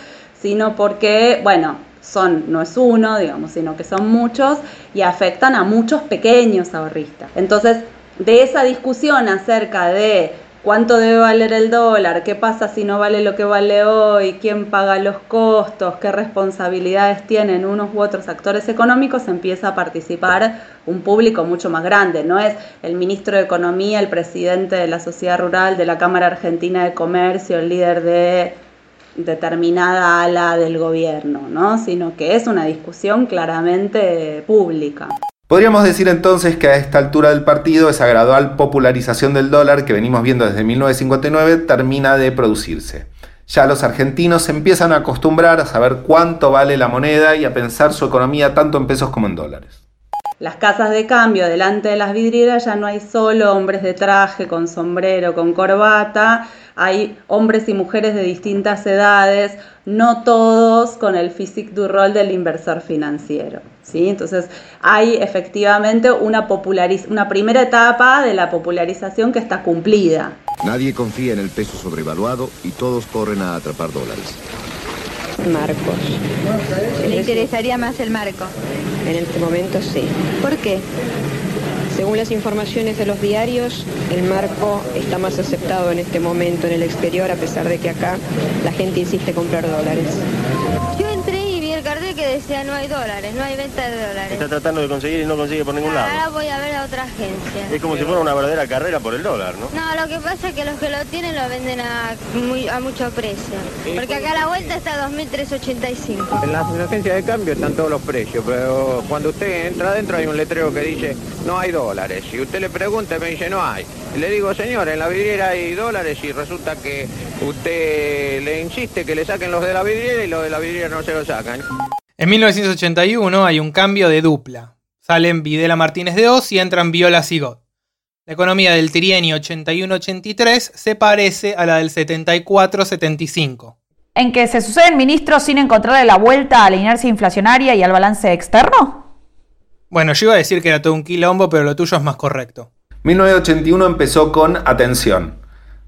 [SPEAKER 13] sino porque, bueno, son, no es uno, digamos, sino que son muchos y afectan a muchos pequeños ahorristas. Entonces, de esa discusión acerca de cuánto debe valer el dólar, qué pasa si no vale lo que vale hoy, quién paga los costos, qué responsabilidades tienen unos u otros actores económicos, empieza a participar un público mucho más grande. No es el ministro de Economía, el presidente de la sociedad rural, de la Cámara Argentina de Comercio, el líder de determinada ala del gobierno, ¿no? sino que es una discusión claramente pública.
[SPEAKER 4] Podríamos decir entonces que a esta altura del partido esa gradual popularización del dólar que venimos viendo desde 1959 termina de producirse. Ya los argentinos se empiezan a acostumbrar a saber cuánto vale la moneda y a pensar su economía tanto en pesos como en dólares.
[SPEAKER 13] Las casas de cambio delante de las vidrieras ya no hay solo hombres de traje, con sombrero, con corbata, hay hombres y mujeres de distintas edades, no todos con el physique du rol del inversor financiero. ¿sí? Entonces hay efectivamente una, una primera etapa de la popularización que está cumplida.
[SPEAKER 14] Nadie confía en el peso sobrevaluado y todos corren a atrapar dólares.
[SPEAKER 15] Marcos.
[SPEAKER 16] ¿Le interesaría más el marco?
[SPEAKER 15] En este momento sí.
[SPEAKER 16] ¿Por qué?
[SPEAKER 15] Según las informaciones de los diarios, el marco está más aceptado en este momento en el exterior, a pesar de que acá la gente insiste en comprar dólares.
[SPEAKER 16] Decía no hay dólares, no hay venta de dólares.
[SPEAKER 17] Está tratando de conseguir y no consigue por ningún lado.
[SPEAKER 16] Ahora voy a ver a otra agencia.
[SPEAKER 17] Es como si fuera una verdadera carrera por el dólar, ¿no?
[SPEAKER 16] No, lo que pasa es que los que lo tienen lo venden a, muy, a mucho precio. Porque acá la vuelta está a 2.385.
[SPEAKER 18] En las agencias de cambio están todos los precios, pero cuando usted entra adentro hay un letrero que dice no hay dólares. Si usted le pregunta me dice no hay. Le digo, señor, en la vidriera hay dólares y resulta que usted le insiste que le saquen los de la vidriera y los de la vidriera no se lo sacan.
[SPEAKER 2] En 1981 hay un cambio de dupla. Salen Videla Martínez de Oz y entran Viola Sigot. La economía del trienio 81-83 se parece a la del 74-75.
[SPEAKER 3] ¿En que se suceden ministros sin encontrarle la vuelta a la inercia inflacionaria y al balance externo?
[SPEAKER 2] Bueno, yo iba a decir que era todo un quilombo, pero lo tuyo es más correcto.
[SPEAKER 4] 1981 empezó con atención.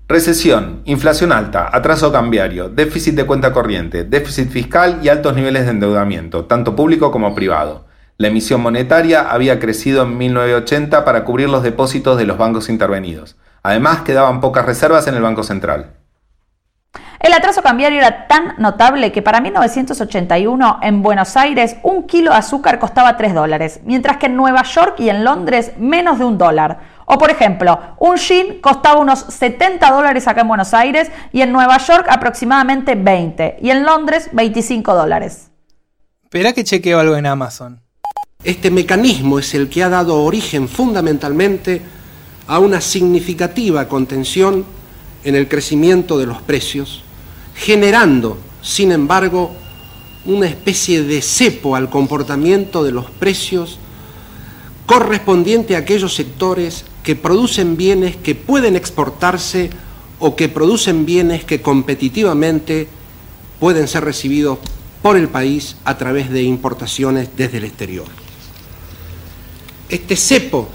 [SPEAKER 4] Recesión, inflación alta, atraso cambiario, déficit de cuenta corriente, déficit fiscal y altos niveles de endeudamiento, tanto público como privado. La emisión monetaria había crecido en 1980 para cubrir los depósitos de los bancos intervenidos. Además, quedaban pocas reservas en el Banco Central.
[SPEAKER 3] El atraso cambiario era tan notable que para 1981 en Buenos Aires un kilo de azúcar costaba 3 dólares, mientras que en Nueva York y en Londres menos de un dólar. O por ejemplo, un jean costaba unos 70 dólares acá en Buenos Aires y en Nueva York aproximadamente 20 y en Londres 25 dólares.
[SPEAKER 2] Espera que chequeo algo en Amazon.
[SPEAKER 19] Este mecanismo es el que ha dado origen fundamentalmente a una significativa contención en el crecimiento de los precios generando, sin embargo, una especie de cepo al comportamiento de los precios correspondiente a aquellos sectores que producen bienes que pueden exportarse o que producen bienes que competitivamente pueden ser recibidos por el país a través de importaciones desde el exterior. Este cepo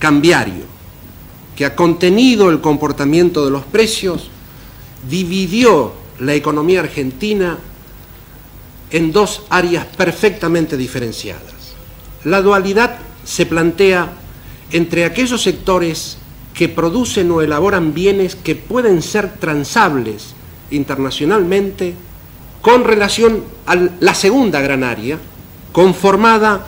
[SPEAKER 19] cambiario que ha contenido el comportamiento de los precios dividió la economía argentina en dos áreas perfectamente diferenciadas. La dualidad se plantea entre aquellos sectores que producen o elaboran bienes que pueden ser transables internacionalmente con relación a la segunda gran área, conformada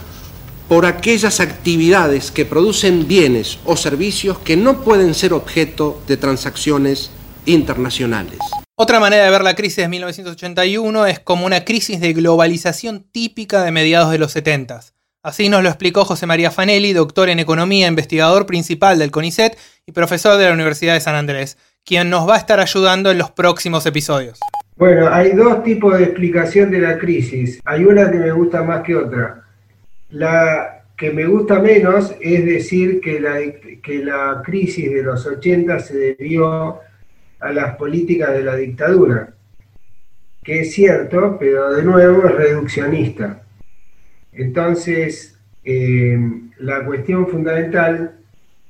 [SPEAKER 19] por aquellas actividades que producen bienes o servicios que no pueden ser objeto de transacciones internacionales.
[SPEAKER 2] Otra manera de ver la crisis de 1981 es como una crisis de globalización típica de mediados de los 70. Así nos lo explicó José María Fanelli, doctor en economía, investigador principal del CONICET y profesor de la Universidad de San Andrés, quien nos va a estar ayudando en los próximos episodios.
[SPEAKER 20] Bueno, hay dos tipos de explicación de la crisis. Hay una que me gusta más que otra. La que me gusta menos es decir que la, que la crisis de los 80 se debió a las políticas de la dictadura, que es cierto, pero de nuevo es reduccionista. Entonces, eh, la cuestión fundamental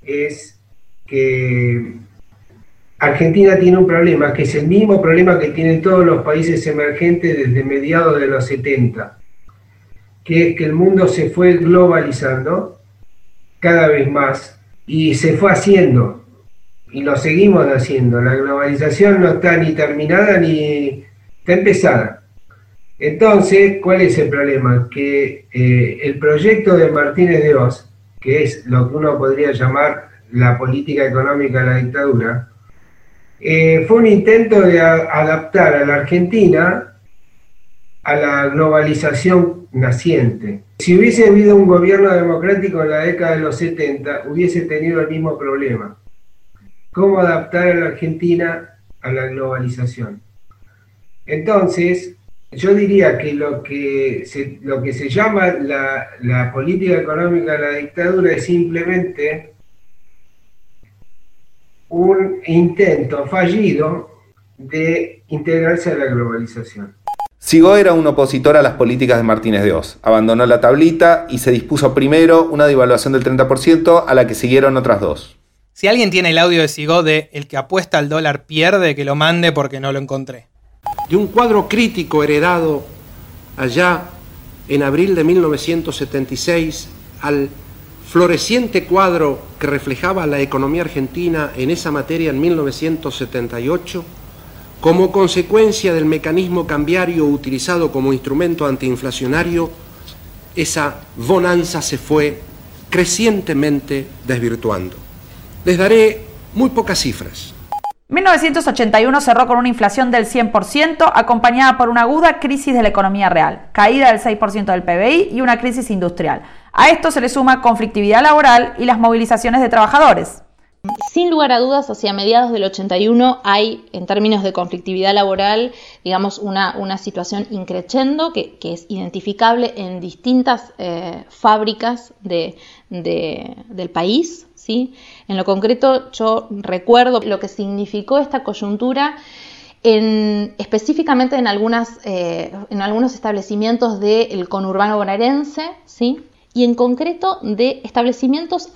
[SPEAKER 20] es que Argentina tiene un problema, que es el mismo problema que tienen todos los países emergentes desde mediados de los 70, que es que el mundo se fue globalizando cada vez más y se fue haciendo y lo seguimos haciendo. La globalización no está ni terminada ni está empezada. Entonces, ¿cuál es el problema? Que eh, el proyecto de Martínez de Oz, que es lo que uno podría llamar la política económica de la dictadura, eh, fue un intento de adaptar a la Argentina a la globalización naciente. Si hubiese habido un gobierno democrático en la década de los 70, hubiese tenido el mismo problema cómo adaptar a la Argentina a la globalización. Entonces, Yo diría que lo que se, lo que se llama la, la política económica de la dictadura es simplemente un intento fallido de integrarse a la globalización.
[SPEAKER 4] Sigó era un opositor a las políticas de Martínez de Oz. Abandonó la tablita y se dispuso primero una devaluación del 30% a la que siguieron otras dos.
[SPEAKER 2] Si alguien tiene el audio de Sigó de El que apuesta al dólar pierde, que lo mande porque no lo encontré.
[SPEAKER 19] De un cuadro crítico heredado allá en abril de 1976 al floreciente cuadro que reflejaba la economía argentina en esa materia en 1978, como consecuencia del mecanismo cambiario utilizado como instrumento antiinflacionario, esa bonanza se fue crecientemente desvirtuando. Les daré muy pocas cifras.
[SPEAKER 3] 1981 cerró con una inflación del 100%, acompañada por una aguda crisis de la economía real, caída del 6% del PBI y una crisis industrial. A esto se le suma conflictividad laboral y las movilizaciones de trabajadores.
[SPEAKER 12] Sin lugar a dudas, hacia mediados del 81 hay, en términos de conflictividad laboral, digamos, una, una situación increchendo que, es identificable en distintas eh, fábricas de, del país. ¿Sí? En lo concreto, yo recuerdo lo que significó esta coyuntura. En, específicamente en, algunas, eh, en algunos establecimientos del conurbano bonaerense, ¿sí? y en concreto de establecimientos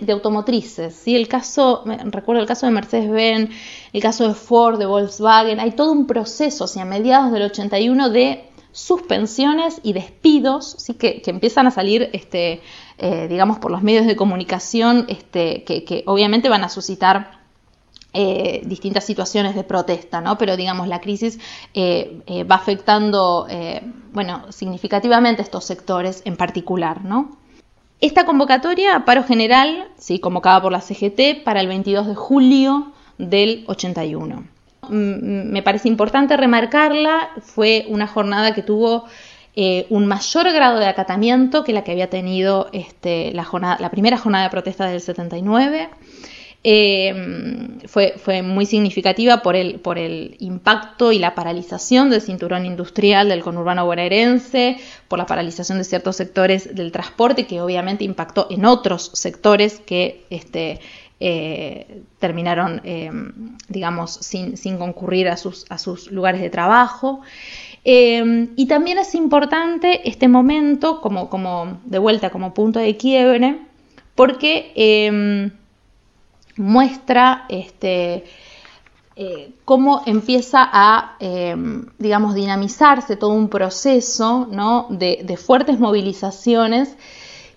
[SPEAKER 12] de automotrices. ¿sí? El caso, recuerdo el caso de Mercedes-Benz, el caso de Ford, de Volkswagen, hay todo un proceso hacia mediados del 81 de suspensiones y despidos ¿sí? que, que empiezan a salir, este, eh, digamos, por los medios de comunicación, este, que, obviamente van a suscitar eh, distintas situaciones de protesta, ¿no? Pero digamos, la crisis eh, va afectando, bueno, significativamente estos sectores en particular, ¿no? Esta convocatoria a paro general, sí, convocada por la CGT para el 22 de julio del 81. Me parece importante remarcarla, fue una jornada que tuvo un mayor grado de acatamiento que la que había tenido este, la, primera jornada de protesta del 79. Eh, fue, fue, muy significativa por el, por el impacto y la paralización del cinturón industrial del conurbano bonaerense, por la paralización de ciertos sectores del transporte, que obviamente impactó en otros sectores que este, eh, terminaron, eh, digamos, sin, sin, concurrir a sus, a sus lugares de trabajo. Eh, y también es importante este momento, como, de vuelta, como punto de quiebre, porque eh, muestra este, eh, cómo empieza a, digamos, dinamizarse todo un proceso de, fuertes movilizaciones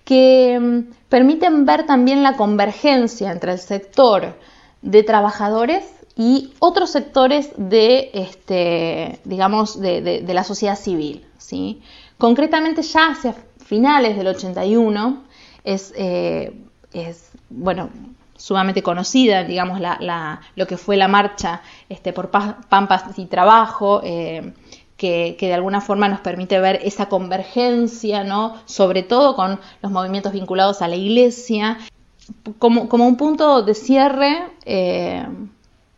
[SPEAKER 12] que permiten ver también la convergencia entre el sector de trabajadores y otros sectores de, este, digamos, de, de la sociedad civil. ¿sí? Concretamente ya hacia finales del 81 es, eh, es bueno, sumamente conocida, digamos, la, la, lo que fue la marcha este, por Pampas y Trabajo, eh, que, que, de alguna forma nos permite ver esa convergencia, ¿no? sobre todo con los movimientos vinculados a la iglesia, como, como un punto de cierre. Eh,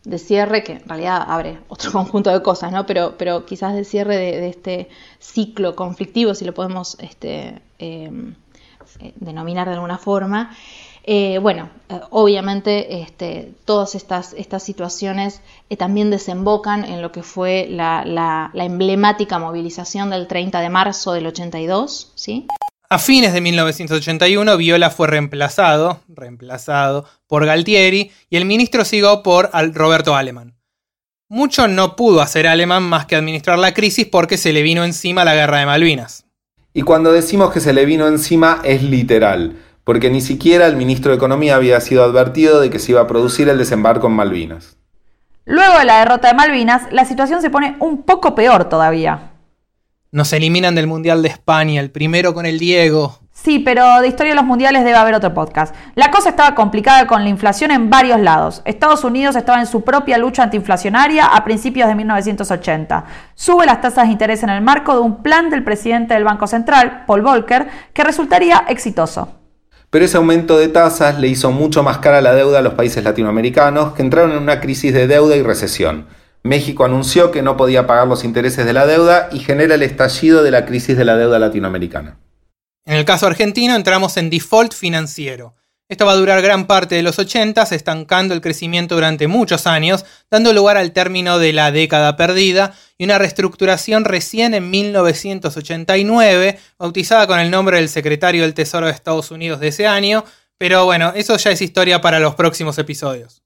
[SPEAKER 12] de cierre, que en realidad abre otro conjunto de cosas, ¿no? Pero, pero quizás de cierre de, este ciclo conflictivo, si lo podemos este, eh, denominar de alguna forma, eh, bueno, eh, obviamente este, todas estas, estas situaciones también desembocan en lo que fue la, la, la, emblemática movilización del 30 de marzo del 82, ¿sí?
[SPEAKER 2] A fines de 1981, Viola fue reemplazado, reemplazado por Galtieri y el ministro siguió por Roberto Aleman. Mucho no pudo hacer Aleman más que administrar la crisis porque se le vino encima la guerra de Malvinas.
[SPEAKER 4] Y cuando decimos que se le vino encima es literal porque ni siquiera el ministro de Economía había sido advertido de que se iba a producir el desembarco en Malvinas.
[SPEAKER 3] Luego de la derrota de Malvinas, la situación se pone un poco peor todavía.
[SPEAKER 2] Nos eliminan del Mundial de España, el primero con el Diego.
[SPEAKER 3] Sí, pero de historia de los mundiales debe haber otro podcast. La cosa estaba complicada con la inflación en varios lados. Estados Unidos estaba en su propia lucha antiinflacionaria a principios de 1980. Sube las tasas de interés en el marco de un plan del presidente del Banco Central, Paul Volcker, que resultaría exitoso
[SPEAKER 4] pero ese aumento de tasas le hizo mucho más cara la deuda a los países latinoamericanos que entraron en una crisis de deuda y recesión. México anunció que no podía pagar los intereses de la deuda y genera el estallido de la crisis de la deuda latinoamericana.
[SPEAKER 2] En el caso argentino entramos en default financiero. Esto va a durar gran parte de los 80, estancando el crecimiento durante muchos años, dando lugar al término de la década perdida y una reestructuración recién en 1989, bautizada con el nombre del secretario del Tesoro de Estados Unidos de ese año, pero bueno, eso ya es historia para los próximos episodios.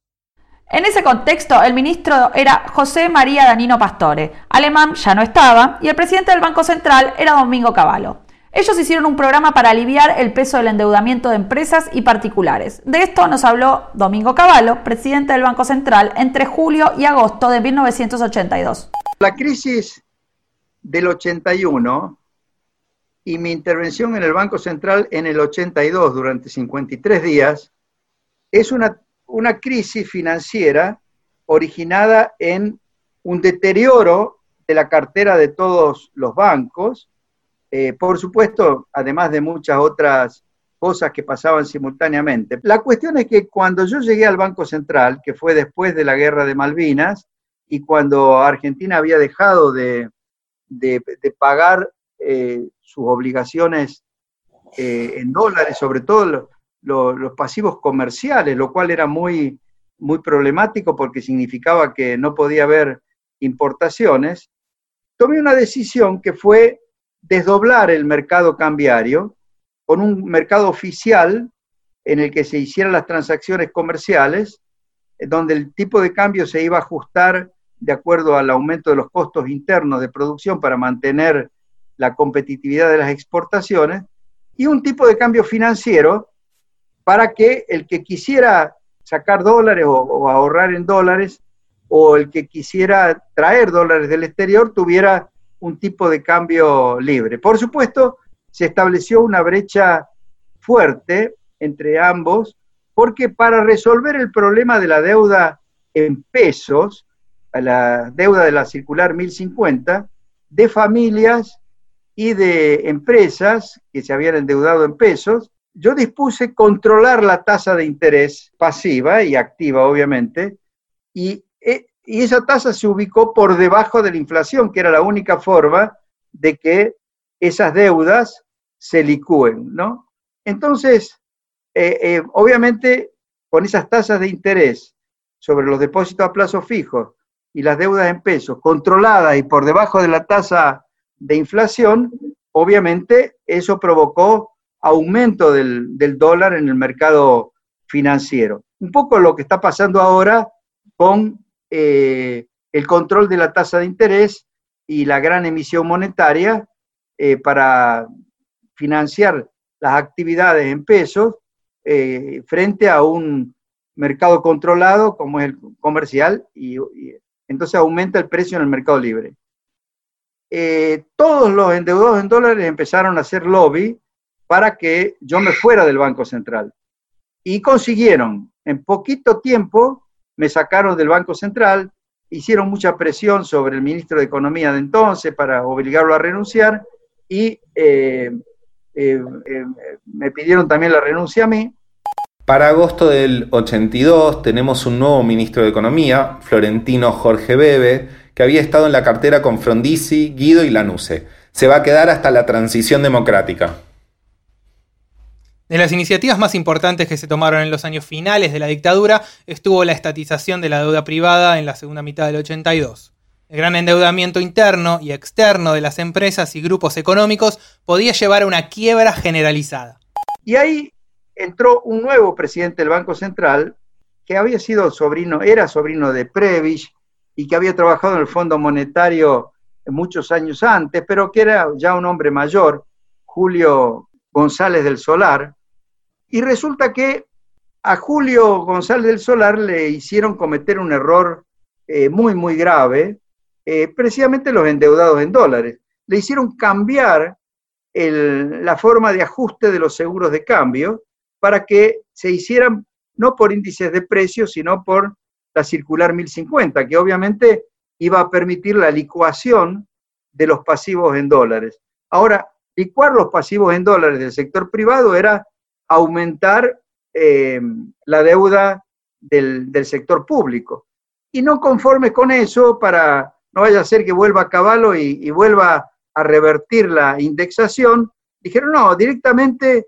[SPEAKER 3] En ese contexto, el ministro era José María Danino Pastore, alemán ya no estaba, y el presidente del Banco Central era Domingo Cavallo. Ellos hicieron un programa para aliviar el peso del endeudamiento de empresas y particulares. De esto nos habló Domingo Cavallo, presidente del Banco Central, entre julio y agosto de 1982.
[SPEAKER 8] La crisis del 81 y mi intervención en el Banco Central en el 82 durante 53 días es una, una crisis financiera originada en un deterioro de la cartera de todos los bancos, eh, por supuesto, además de muchas otras cosas que pasaban simultáneamente. La cuestión es que cuando yo llegué al Banco Central, que fue después de la guerra de Malvinas, y cuando Argentina había dejado de, pagar eh, sus obligaciones eh, en dólares, sobre todo los pasivos comerciales, lo cual era muy, muy problemático porque significaba que no podía haber importaciones, tomé una decisión que fue desdoblar el mercado cambiario con un mercado oficial en el que se hicieran las transacciones comerciales, donde el tipo de cambio se iba a ajustar de acuerdo al aumento de los costos internos de producción para mantener la competitividad de las exportaciones, y un tipo de cambio financiero para que el que quisiera sacar dólares o, ahorrar en dólares, o el que quisiera traer dólares del exterior, tuviera un tipo de cambio libre. Por supuesto, se estableció una brecha fuerte entre ambos, porque para resolver el problema de la deuda en pesos, la deuda de la circular 1050, de familias y de empresas que se habían endeudado en pesos, yo dispuse controlar la tasa de interés pasiva y activa, obviamente, y y esa tasa se ubicó por debajo de la inflación, que era la única forma de que esas deudas se licúen, ¿no? Entonces, eh, eh, obviamente, con esas tasas de interés sobre los depósitos a plazo fijo y las deudas en pesos controladas y por debajo de la tasa de inflación, obviamente eso provocó aumento del, dólar en el mercado financiero. Un poco lo que está pasando ahora con eh, el control de la tasa de interés y la gran emisión monetaria eh, para financiar las actividades en pesos eh, frente a un mercado controlado como es el comercial y, entonces aumenta el precio en el mercado libre. todos los endeudados en dólares empezaron a hacer lobby para que yo me fuera del Banco Central. Y consiguieron en poquito tiempo me sacaron del Banco Central, hicieron mucha presión sobre el ministro de Economía de entonces para obligarlo a renunciar y eh, eh, eh, me pidieron también la renuncia a mí.
[SPEAKER 4] Para agosto del 82 tenemos un nuevo ministro de Economía, Florentino Jorge Bebe, que había estado en la cartera con Frondizi, Guido y Lanuse. Se va a quedar hasta la transición democrática.
[SPEAKER 2] De las iniciativas más importantes que se tomaron en los años finales de la dictadura estuvo la estatización de la deuda privada en la segunda mitad del 82. El gran endeudamiento interno y externo de las empresas y grupos económicos podía llevar a una quiebra generalizada.
[SPEAKER 8] Y ahí entró un nuevo presidente del Banco Central que había sido sobrino, era sobrino de Previch y que había trabajado en el Fondo Monetario muchos años antes, pero que era ya un hombre mayor, Julio González del Solar, y resulta que a Julio González del Solar le hicieron cometer un error eh, muy, muy grave, eh, precisamente los endeudados en dólares. Le hicieron cambiar la forma de ajuste de los seguros de cambio para que se hicieran no por índices de precios, sino por la circular 1050, que obviamente iba a permitir la licuación de los pasivos en dólares. Ahora, licuar los pasivos en dólares del sector privado era aumentar eh, la deuda del, sector público. Y no conformes con eso, para no vaya a ser que vuelva a caballo y, vuelva a revertir la indexación, dijeron, no, directamente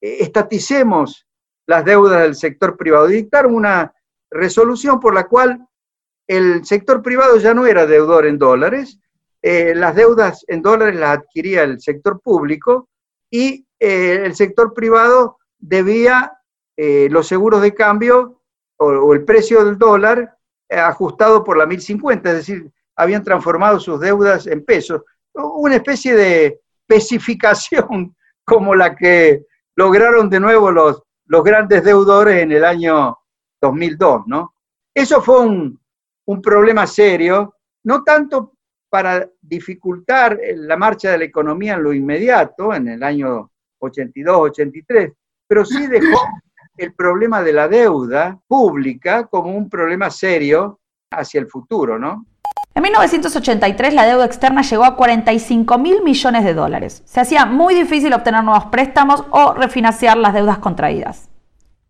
[SPEAKER 8] eh, estaticemos las deudas del sector privado. Y dictaron una resolución por la cual el sector privado ya no era deudor en dólares, eh, las deudas en dólares las adquiría el sector público y el sector privado debía eh, los seguros de cambio o, el precio del dólar ajustado por la 1050, es decir, habían transformado sus deudas en pesos. Una especie de especificación como la que lograron de nuevo los, los grandes deudores en el año 2002, ¿no? Eso fue un, un problema serio, no tanto para dificultar la marcha de la economía en lo inmediato, en el año 82-83, pero sí dejó el problema de la deuda pública como un problema serio hacia el futuro, ¿no?
[SPEAKER 3] En 1983 la deuda externa llegó a 45 mil millones de dólares. Se hacía muy difícil obtener nuevos préstamos o refinanciar las deudas contraídas.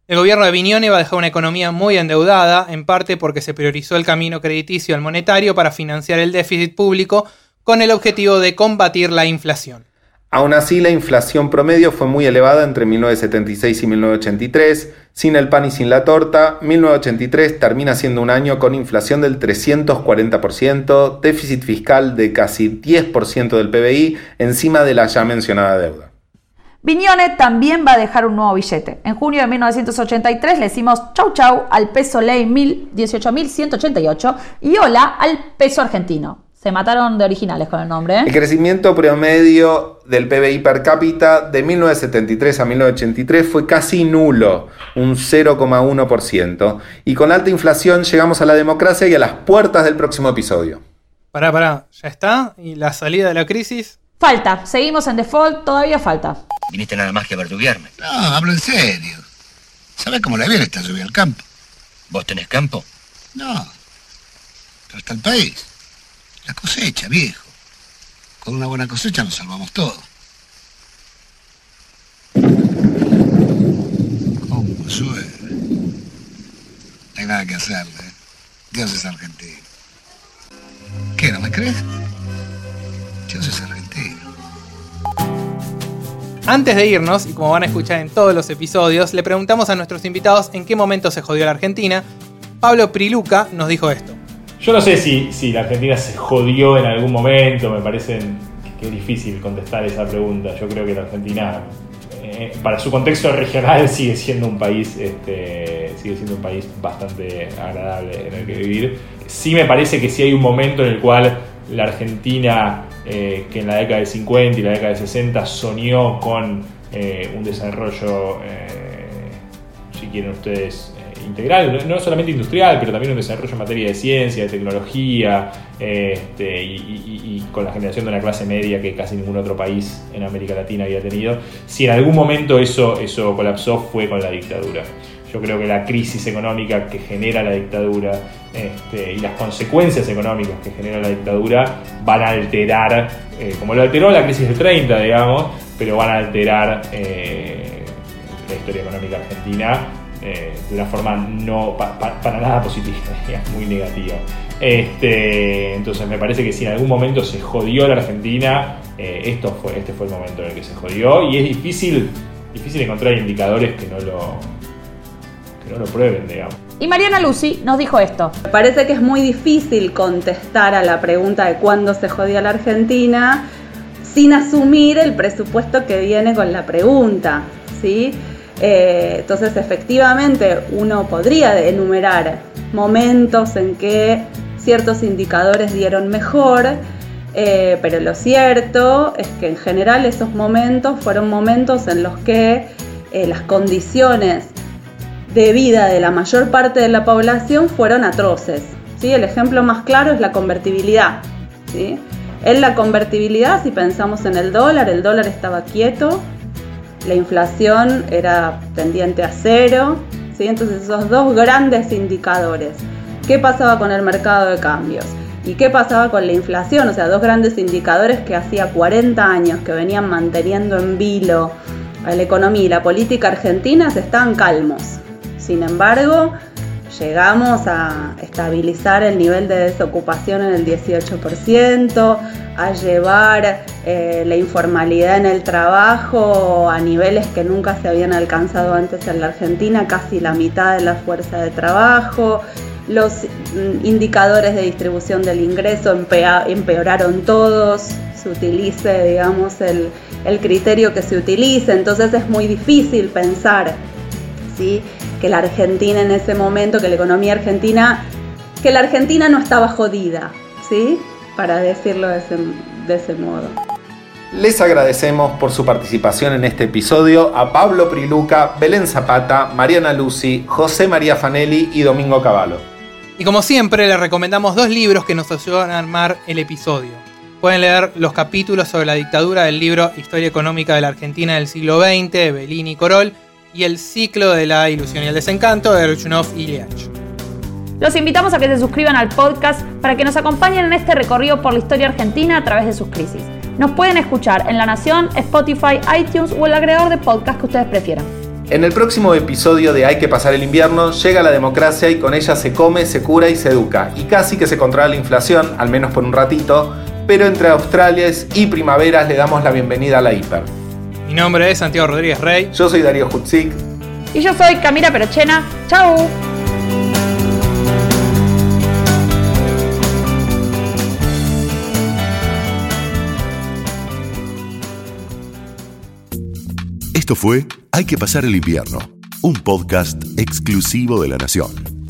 [SPEAKER 2] El gobierno de Vignone va a dejar una economía muy endeudada, en parte porque se priorizó el camino crediticio al monetario para financiar el déficit público con el objetivo de combatir la inflación.
[SPEAKER 4] Aún así, la inflación promedio fue muy elevada entre 1976 y 1983. Sin el pan y sin la torta, 1983 termina siendo un año con inflación del 340%, déficit fiscal de casi 10% del PBI, encima de la ya mencionada deuda.
[SPEAKER 3] Viñone también va a dejar un nuevo billete. En junio de 1983 le decimos chau chau al peso ley 18.188 y hola al peso argentino. Se mataron de originales con el nombre. ¿eh?
[SPEAKER 4] El crecimiento promedio del PBI per cápita de 1973 a 1983 fue casi nulo, un 0,1%. Y con alta inflación llegamos a la democracia y a las puertas del próximo episodio.
[SPEAKER 2] Pará, pará, ¿ya está? ¿Y la salida de la crisis?
[SPEAKER 3] Falta, seguimos en default, todavía falta.
[SPEAKER 21] Viniste nada más que a verduguearme.
[SPEAKER 22] No, hablo en serio. ¿Sabes cómo la viene esta lluvia al campo?
[SPEAKER 21] ¿Vos tenés campo?
[SPEAKER 22] No, pero está el país. La cosecha, viejo. Con una buena cosecha nos salvamos todo. ¿Cómo llueve? No hay nada que hacerle. ¿eh? Dios es argentino. ¿Qué, no me crees? Dios es argentino.
[SPEAKER 2] Antes de irnos, y como van a escuchar en todos los episodios, le preguntamos a nuestros invitados en qué momento se jodió la Argentina. Pablo Priluca nos dijo esto.
[SPEAKER 10] Yo no sé si, si la Argentina se jodió en algún momento, me parece que es difícil contestar esa pregunta. Yo creo que la Argentina, eh, para su contexto regional, sigue siendo un país, este, sigue siendo un país bastante agradable en el que vivir. Sí me parece que sí hay un momento en el cual la Argentina, eh, que en la década de 50 y la década de 60 soñó con eh, un desarrollo, si quieren ustedes, integral, no solamente industrial, pero también un desarrollo en materia de ciencia, de tecnología, este, y, con la generación de una clase media que casi ningún otro país en América Latina había tenido. Si en algún momento eso, eso colapsó fue con la dictadura. Yo creo que la crisis económica que genera la dictadura este, y las consecuencias económicas que genera la dictadura van a alterar, eh, como lo alteró la crisis del 30, digamos, pero van a alterar eh, la historia económica argentina eh, de una forma no pa, pa, para nada positiva, muy negativa. Este, entonces me parece que si en algún momento se jodió la Argentina, eh, esto fue, este fue el momento en el que se jodió y es difícil, difícil encontrar indicadores que no lo, que no lo prueben, digamos.
[SPEAKER 3] Y Mariana Lucy nos dijo esto.
[SPEAKER 13] Me parece que es muy difícil contestar a la pregunta de cuándo se jodió la Argentina sin asumir el presupuesto que viene con la pregunta, ¿sí? Eh, entonces, efectivamente, uno podría enumerar momentos en que ciertos indicadores dieron mejor, eh, pero lo cierto es que en general esos momentos fueron momentos en los que eh, las condiciones de vida de la mayor parte de la población fueron atroces. ¿sí? El ejemplo más claro es la convertibilidad. ¿sí? En la convertibilidad, si pensamos en el dólar, el dólar estaba quieto, la inflación era tendiente a cero, ¿sí? entonces esos dos grandes indicadores. ¿Qué pasaba con el mercado de cambios? ¿Y qué pasaba con la inflación? O sea, dos grandes indicadores que hacía 40 años que venían manteniendo en vilo a la economía y la política argentina estaban calmos. Sin embargo, llegamos a estabilizar el nivel de desocupación en el 18%, a llevar eh, la informalidad en el trabajo a niveles que nunca se habían alcanzado antes en la Argentina, casi la mitad de la fuerza de trabajo. Los mm, indicadores de distribución del ingreso empeoraron todos, se utilice, digamos, el, el criterio que se utilice, entonces es muy difícil pensar ¿sí? que la Argentina en ese momento, que la economía argentina, que la Argentina no estaba jodida, ¿sí? para decirlo de ese, de ese modo.
[SPEAKER 4] Les agradecemos por su participación en este episodio a Pablo Priluca, Belén Zapata, Mariana Lucy, José María Fanelli y Domingo Cavallo.
[SPEAKER 2] Y como siempre, les recomendamos dos libros que nos ayudan a armar el episodio. Pueden leer los capítulos sobre la dictadura del libro Historia Económica de la Argentina del siglo XX de Bellini y Corol y El ciclo de la ilusión y el desencanto de Ruchunov y Liach.
[SPEAKER 3] Los invitamos a que se suscriban al podcast para que nos acompañen en este recorrido por la historia argentina a través de sus crisis. Nos pueden escuchar en La Nación, Spotify, iTunes o el agregador de podcast que ustedes prefieran.
[SPEAKER 4] En el próximo episodio de Hay que pasar el invierno llega la democracia y con ella se come, se cura y se educa. Y casi que se controla la inflación, al menos por un ratito, pero entre australias y primaveras le damos la bienvenida a la hiper.
[SPEAKER 2] Mi nombre es Santiago Rodríguez Rey.
[SPEAKER 4] Yo soy Darío Hutzik.
[SPEAKER 3] Y yo soy Camila Perochena. ¡Chao!
[SPEAKER 23] Esto fue Hay que pasar el invierno, un podcast exclusivo de la Nación.